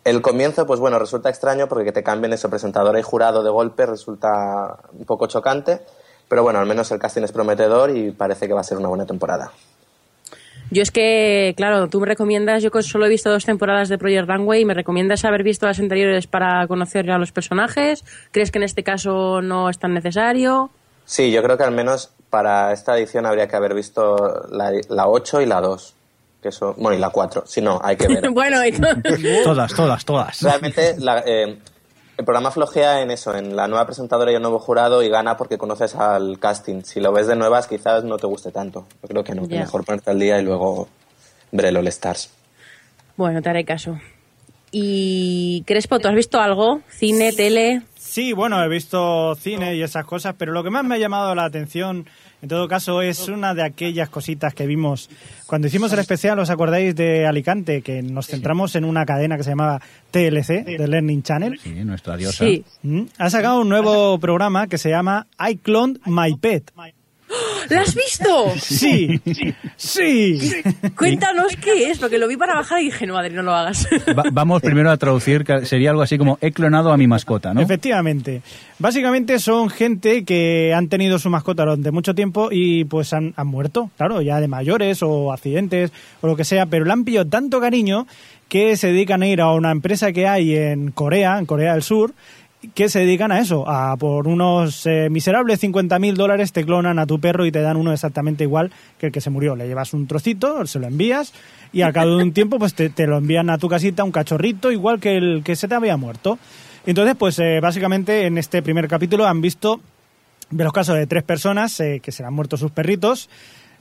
El comienzo, pues bueno, resulta extraño porque que te cambien eso, presentadora y jurado de golpe, resulta un poco chocante, pero bueno, al menos el casting es prometedor y parece que va a ser una buena temporada. Yo es que, claro, tú me recomiendas, yo solo he visto dos temporadas de Project Runway, ¿me recomiendas haber visto las anteriores para conocer a los personajes? ¿Crees que en este caso no es tan necesario? Sí, yo creo que al menos para esta edición habría que haber visto la, la 8 y la 2, que son, bueno, y la 4, si no, hay que ver. bueno, y- Todas, todas, todas. Realmente la- eh, el programa flojea en eso, en la nueva presentadora y el nuevo jurado y gana porque conoces al casting. Si lo ves de nuevas quizás no te guste tanto. Yo creo que no, que Ya. mejor ponerte al día y luego ver el All Stars. bueno, te haré caso. Y Crespo, ¿tú has visto algo? ¿Cine, tele? Sí, bueno, he visto cine y esas cosas, pero lo que más me ha llamado la atención, en todo caso, es una de aquellas cositas que vimos cuando hicimos el especial, ¿os acordáis de Alicante? Que nos centramos en una cadena que se llamaba TLC, de Learning Channel. Sí, nuestra diosa. Sí. Mm, Ha sacado un nuevo programa que se llama I Cloned My Pet. ¿La has visto? Sí, sí. Cuéntanos qué es, porque lo vi para bajar y dije, no, Adri, no lo hagas. Va- vamos primero a traducir, que sería algo así como he clonado a mi mascota, ¿no? Efectivamente. Básicamente son gente que han tenido su mascota durante mucho tiempo y pues han, han muerto, claro, ya de mayores o accidentes o lo que sea, pero le han pillado tanto cariño que se dedican a ir a una empresa que hay en Corea, en Corea del Sur, que se dedican a eso, a por unos eh, miserables 50 mil dólares te clonan a tu perro y te dan uno exactamente igual que el que se murió. Le llevas un trocito, se lo envías y al cabo de un tiempo pues te, lo envían a tu casita un cachorrito igual que el que se te había muerto. Entonces pues eh, básicamente en este primer capítulo han visto de los casos de tres personas eh, que se han muerto sus perritos.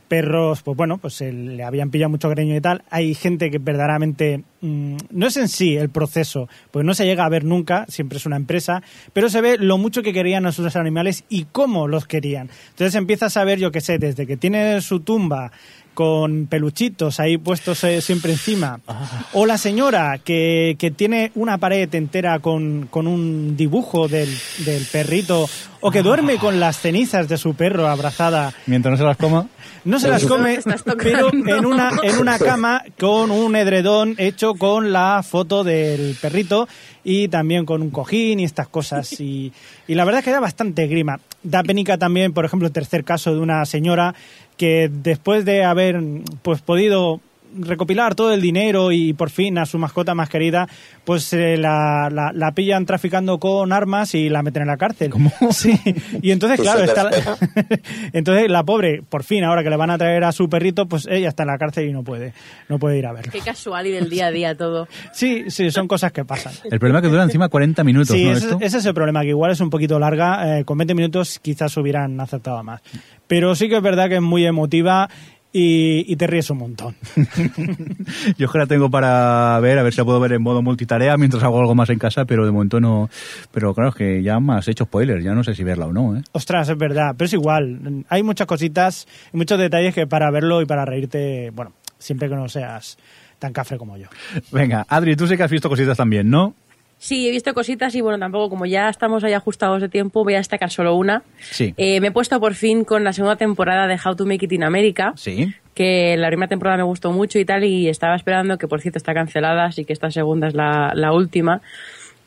Perros, pues bueno, pues le habían pillado mucho cariño y tal. Hay gente que verdaderamente mm, no es en sí el proceso, pues no se llega a ver nunca, siempre es una empresa, pero se ve lo mucho que querían a sus animales y cómo los querían. Entonces empiezas a ver, yo qué sé, desde que tiene su tumba con peluchitos ahí puestos eh, siempre encima. O la señora que, que tiene una pared entera con, con un dibujo del, del perrito. O que duerme con las cenizas de su perro abrazada. Mientras no se las coma. No se las come, pero en una, en una cama con un edredón hecho con la foto del perrito y también con un cojín y estas cosas. Y, y la verdad es que da bastante grima. Da penica también, por ejemplo, el tercer caso de una señora que después de haber pues podido recopilar todo el dinero y por fin a su mascota más querida, pues eh, la, la, la pillan traficando con armas y la meten en la cárcel. Sí, y entonces, Pues claro, está, entonces la pobre, por fin, ahora que le van a traer a su perrito, pues ella está en la cárcel y no puede, no puede ir a verlo. Qué casual y del día a día todo. Sí, sí, son cosas que pasan. El problema es que dura encima 40 minutos, Sí, ¿no? ese, Esto? ese es el problema, que igual es un poquito larga. eh, con 20 minutos quizás hubieran aceptado más. Pero sí que es verdad que es muy emotiva y, y te ríes un montón. Yo es que la tengo para ver, a ver si la puedo ver en modo multitarea mientras hago algo más en casa, pero de momento no. Pero claro, es que ya me has hecho spoilers, ya no sé si verla o no, ¿eh? Ostras, es verdad, pero es igual. Hay muchas cositas y muchos detalles que para verlo y para reírte, bueno, siempre que no seas tan cafre como yo. Venga, Adri, tú sé que has visto cositas también, ¿no? Sí, he visto cositas y bueno, tampoco, como ya estamos ahí ajustados de tiempo, voy a destacar solo una. Sí. Eh, me he puesto por fin con la segunda temporada de How to Make It in America. Sí. que la primera temporada me gustó mucho y tal, y estaba esperando, que por cierto está cancelada, así que esta segunda es la, la última.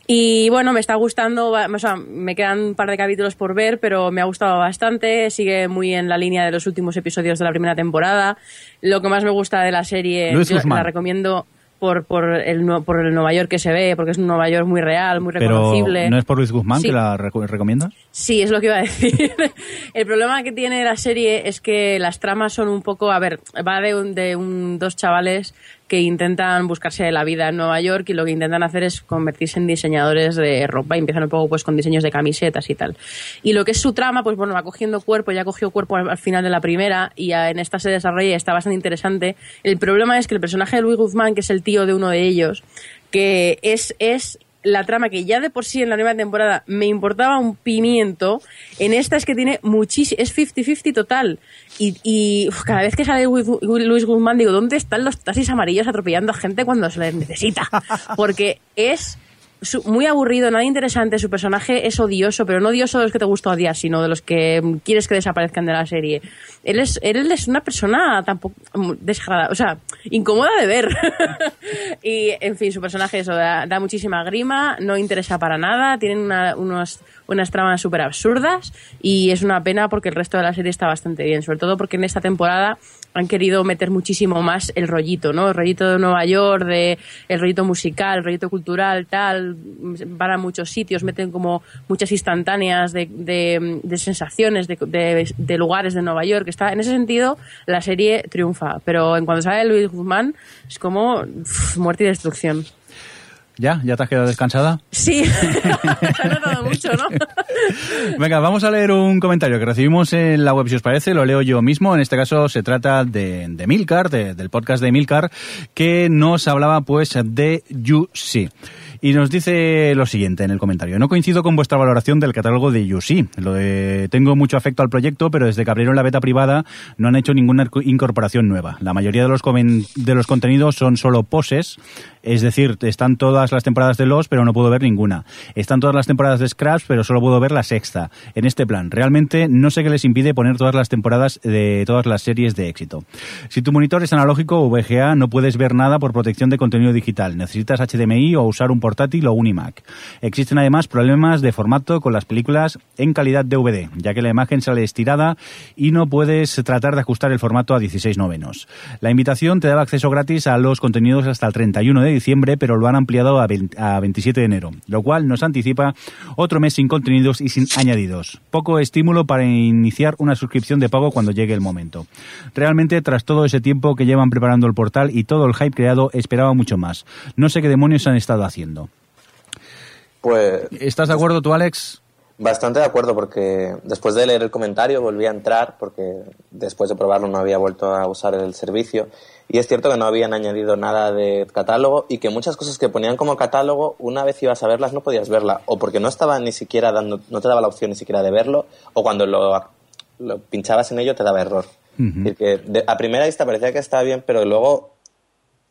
Y bueno, me está gustando, o sea, me quedan un par de capítulos por ver, pero me ha gustado bastante, sigue muy en la línea de los últimos episodios de la primera temporada. Lo que más me gusta de la serie, Luis yo Guzmán. la recomiendo por, por, el, por el Nueva York que se ve, porque es un Nueva York muy real, muy Pero reconocible. ¿no es por Luis Guzmán Sí. que la reco- recomiendas? Sí, es lo que iba a decir. El problema que tiene la serie es que las tramas son un poco, a ver, va de, un- de un- dos chavales que intentan buscarse la vida en Nueva York y lo que intentan hacer es convertirse en diseñadores de ropa y empiezan un poco pues con diseños de camisetas y tal. Y lo que es su trama, pues bueno, va cogiendo cuerpo, ya cogió cuerpo al, al final de la primera y en esta se desarrolla y está bastante interesante. El problema es que el personaje de Luis Guzmán, que es el tío de uno de ellos, que es, es la trama que ya de por sí en la primera temporada me importaba un pimiento, en esta es que tiene muchísimo, es 50-50 total. Y, y uf, cada vez que sale Luis Luis Guzmán digo, ¿dónde están los taxis amarillos atropellando a gente cuando se les necesita? Porque es muy aburrido, nada interesante, su personaje es odioso, pero no odioso de los que te gusta odiar, sino de los que quieres que desaparezcan de la serie. Él es, él es una persona tampoco mm, desagradable, o sea, incómoda de ver. y, en fin, su personaje eso da, muchísima grima, no interesa para nada, tienen unos, unas tramas súper absurdas y es una pena porque el resto de la serie está bastante bien, sobre todo porque en esta temporada han querido meter muchísimo más el rollito, ¿no? El rollito de Nueva York, de el rollito musical, el rollito cultural, tal, van a muchos sitios, meten como muchas instantáneas de, de- de sensaciones, de, de- lugares de Nueva York. Está, en ese sentido, la serie triunfa, pero en cuanto sale Luis Guzmán, es como muerte y destrucción. ¿Ya? ¿Ya te has quedado descansada? Sí, se ha notado mucho, ¿no? Venga, vamos a leer un comentario que recibimos en la web, si os parece, lo leo yo mismo. En este caso se trata de, de Milcar, de- del podcast de Milcar, que nos hablaba pues de UC. Y nos dice lo siguiente en el comentario. No coincido con vuestra valoración del catálogo de UC. Lo de, tengo mucho afecto al proyecto, pero desde que abrieron la beta privada no han hecho ninguna incorporación nueva. La mayoría de los, de los contenidos son solo poses, es decir, están todas las temporadas de Los, pero no puedo ver ninguna. Están todas las temporadas de Scraps, pero solo puedo ver la sexta. En este plan, realmente no sé qué les impide poner todas las temporadas de todas las series de éxito. Si tu monitor es analógico o VGA, no puedes ver nada por protección de contenido digital. Necesitas HDMI o usar un portátil o un iMac. Existen además problemas de formato con las películas en calidad DVD, ya que la imagen sale estirada y no puedes tratar de ajustar el formato a 16 novenos. La invitación te daba acceso gratis a los contenidos hasta el 31 de diciembre, pero lo han ampliado a 20 a 27 de enero, lo cual nos anticipa otro mes sin contenidos y sin añadidos. Poco estímulo para iniciar una suscripción de pago cuando llegue el momento. Realmente, tras todo ese tiempo que llevan preparando el portal y todo el hype creado, esperaba mucho más. No sé qué demonios han estado haciendo. Pues ¿Estás de acuerdo tú, Alex? bastante de acuerdo porque después de leer el comentario volví a entrar porque después de probarlo no había vuelto a usar el servicio y es cierto que no habían añadido nada de catálogo y que muchas cosas que ponían como catálogo una vez ibas a verlas no podías verla o porque no estaba ni siquiera dando no te daba la opción ni siquiera de verlo o cuando lo, lo pinchabas en ello te daba error. Es decir, que de- a primera vista parecía que estaba bien pero luego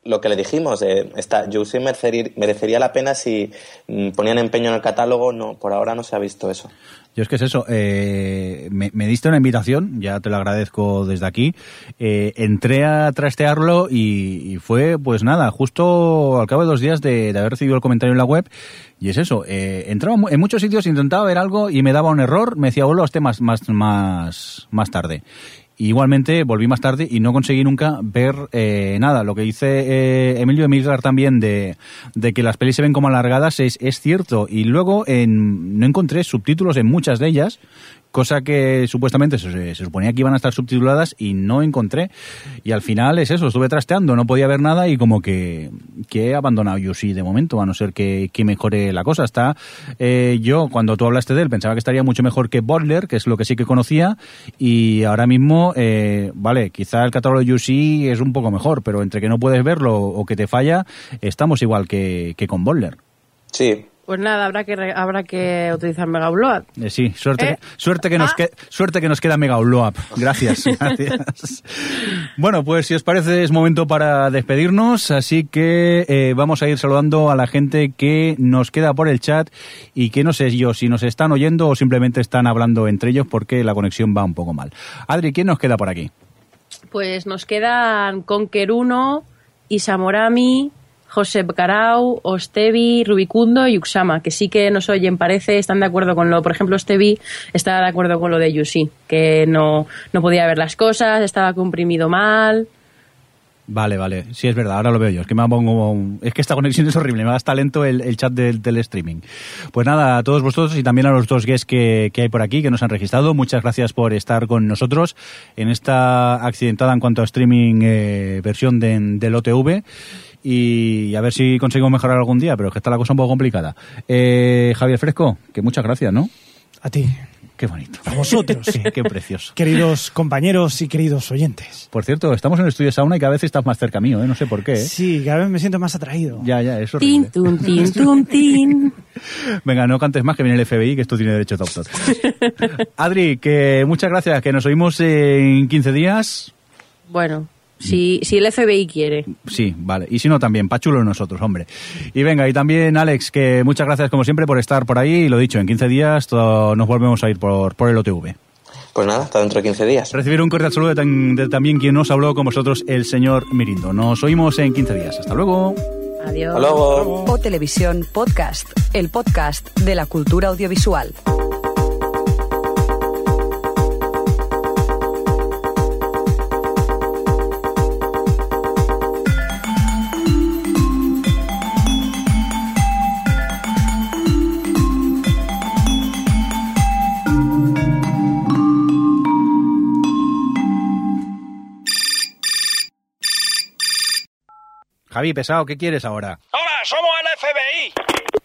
lo que le dijimos, eh, está, sí merecería, merecería la pena si mm, ponían empeño en el catálogo, no, por ahora no se ha visto eso. Yo es que es eso, eh, me, diste una invitación, ya te lo agradezco desde aquí, eh, entré a trastearlo y, fue, pues nada, justo al cabo de dos días de, haber recibido el comentario en la web, y es eso, eh, entraba en muchos sitios, intentaba ver algo y me daba un error, me decía, vuelvo a este más, más, más, más tarde. Igualmente volví más tarde y no conseguí nunca ver eh, nada. Lo que dice eh, Emilio Emilgar también de, de que las pelis se ven como alargadas es, es cierto. Y luego en, no encontré subtítulos en muchas de ellas cosa que supuestamente se, suponía que iban a estar subtituladas y no encontré. Y al final es eso, estuve trasteando, no podía ver nada y como que, que he abandonado Yushi de momento, a no ser que, que mejore la cosa. Está eh, yo, cuando tú hablaste de él, pensaba que estaría mucho mejor que Butler, que es lo que sí que conocía, y ahora mismo, eh, vale, quizá el catálogo de Yushi es un poco mejor, pero entre que no puedes verlo o que te falla, estamos igual que, que con Butler. Sí, Pues nada, habrá que, re- habrá que utilizar Mega Upload. Eh, sí, suerte, ¿Eh? suerte, que nos Ah. que- suerte que nos queda Mega Upload. Gracias, gracias. Bueno, pues si os parece es momento para despedirnos, así que eh, vamos a ir saludando a la gente que nos queda por el chat y que no sé yo si nos están oyendo o simplemente están hablando entre ellos porque la conexión va un poco mal. Adri, ¿quién nos queda por aquí? Pues nos quedan Conquer 1, Isamorami, Josep Carau, Ostevi, Rubicundo y Uxama, que sí que nos oyen, parece, están de acuerdo con lo. Por ejemplo, Ostevi está de acuerdo con lo de Yusi, que no, no podía ver las cosas, estaba comprimido mal. Vale, vale, sí es verdad, ahora lo veo yo. Es que me pongo, es que esta conexión es horrible, me da hasta lento el, el chat del, del streaming. Pues nada, a todos vosotros y también a los dos guests que, que hay por aquí, que nos han registrado, muchas gracias por estar con nosotros en esta accidentada en cuanto a streaming eh, versión de- del OTV. Y a ver si conseguimos mejorar algún día, pero es que está la cosa un poco complicada. Eh, Javier Fresco, que muchas gracias, ¿no? A ti, Qué bonito. a vosotros, sí. Qué precioso. queridos compañeros y queridos oyentes. Por cierto, estamos en el estudio sauna y cada vez estás más cerca mío, ¿eh? No sé por qué, ¿eh? Sí, cada vez me siento más atraído. Ya, ya, es horrible. Tin, tun, tin, tun, tin. Venga, no cantes más que viene el FBI, que esto tiene derecho de autor. Adri, que muchas gracias, que nos oímos en 15 días. Bueno, si, si el FBI quiere. Sí, vale. Y si no, también, pachulo nosotros, hombre. Y venga, y también Alex, que muchas gracias como siempre por estar por ahí. Y lo dicho, en 15 días todo- nos volvemos a ir por, por el OTV. pues nada, hasta dentro de 15 días. Recibir un cordial saludo de, tan- de también quien nos habló con vosotros, el señor Mirindo. Nos oímos en 15 días. Hasta luego. Adiós. Hasta luego. O Televisión Podcast, el podcast de la cultura audiovisual. Javi, pesado, ¿qué quieres ahora? Hola, somos el FBI.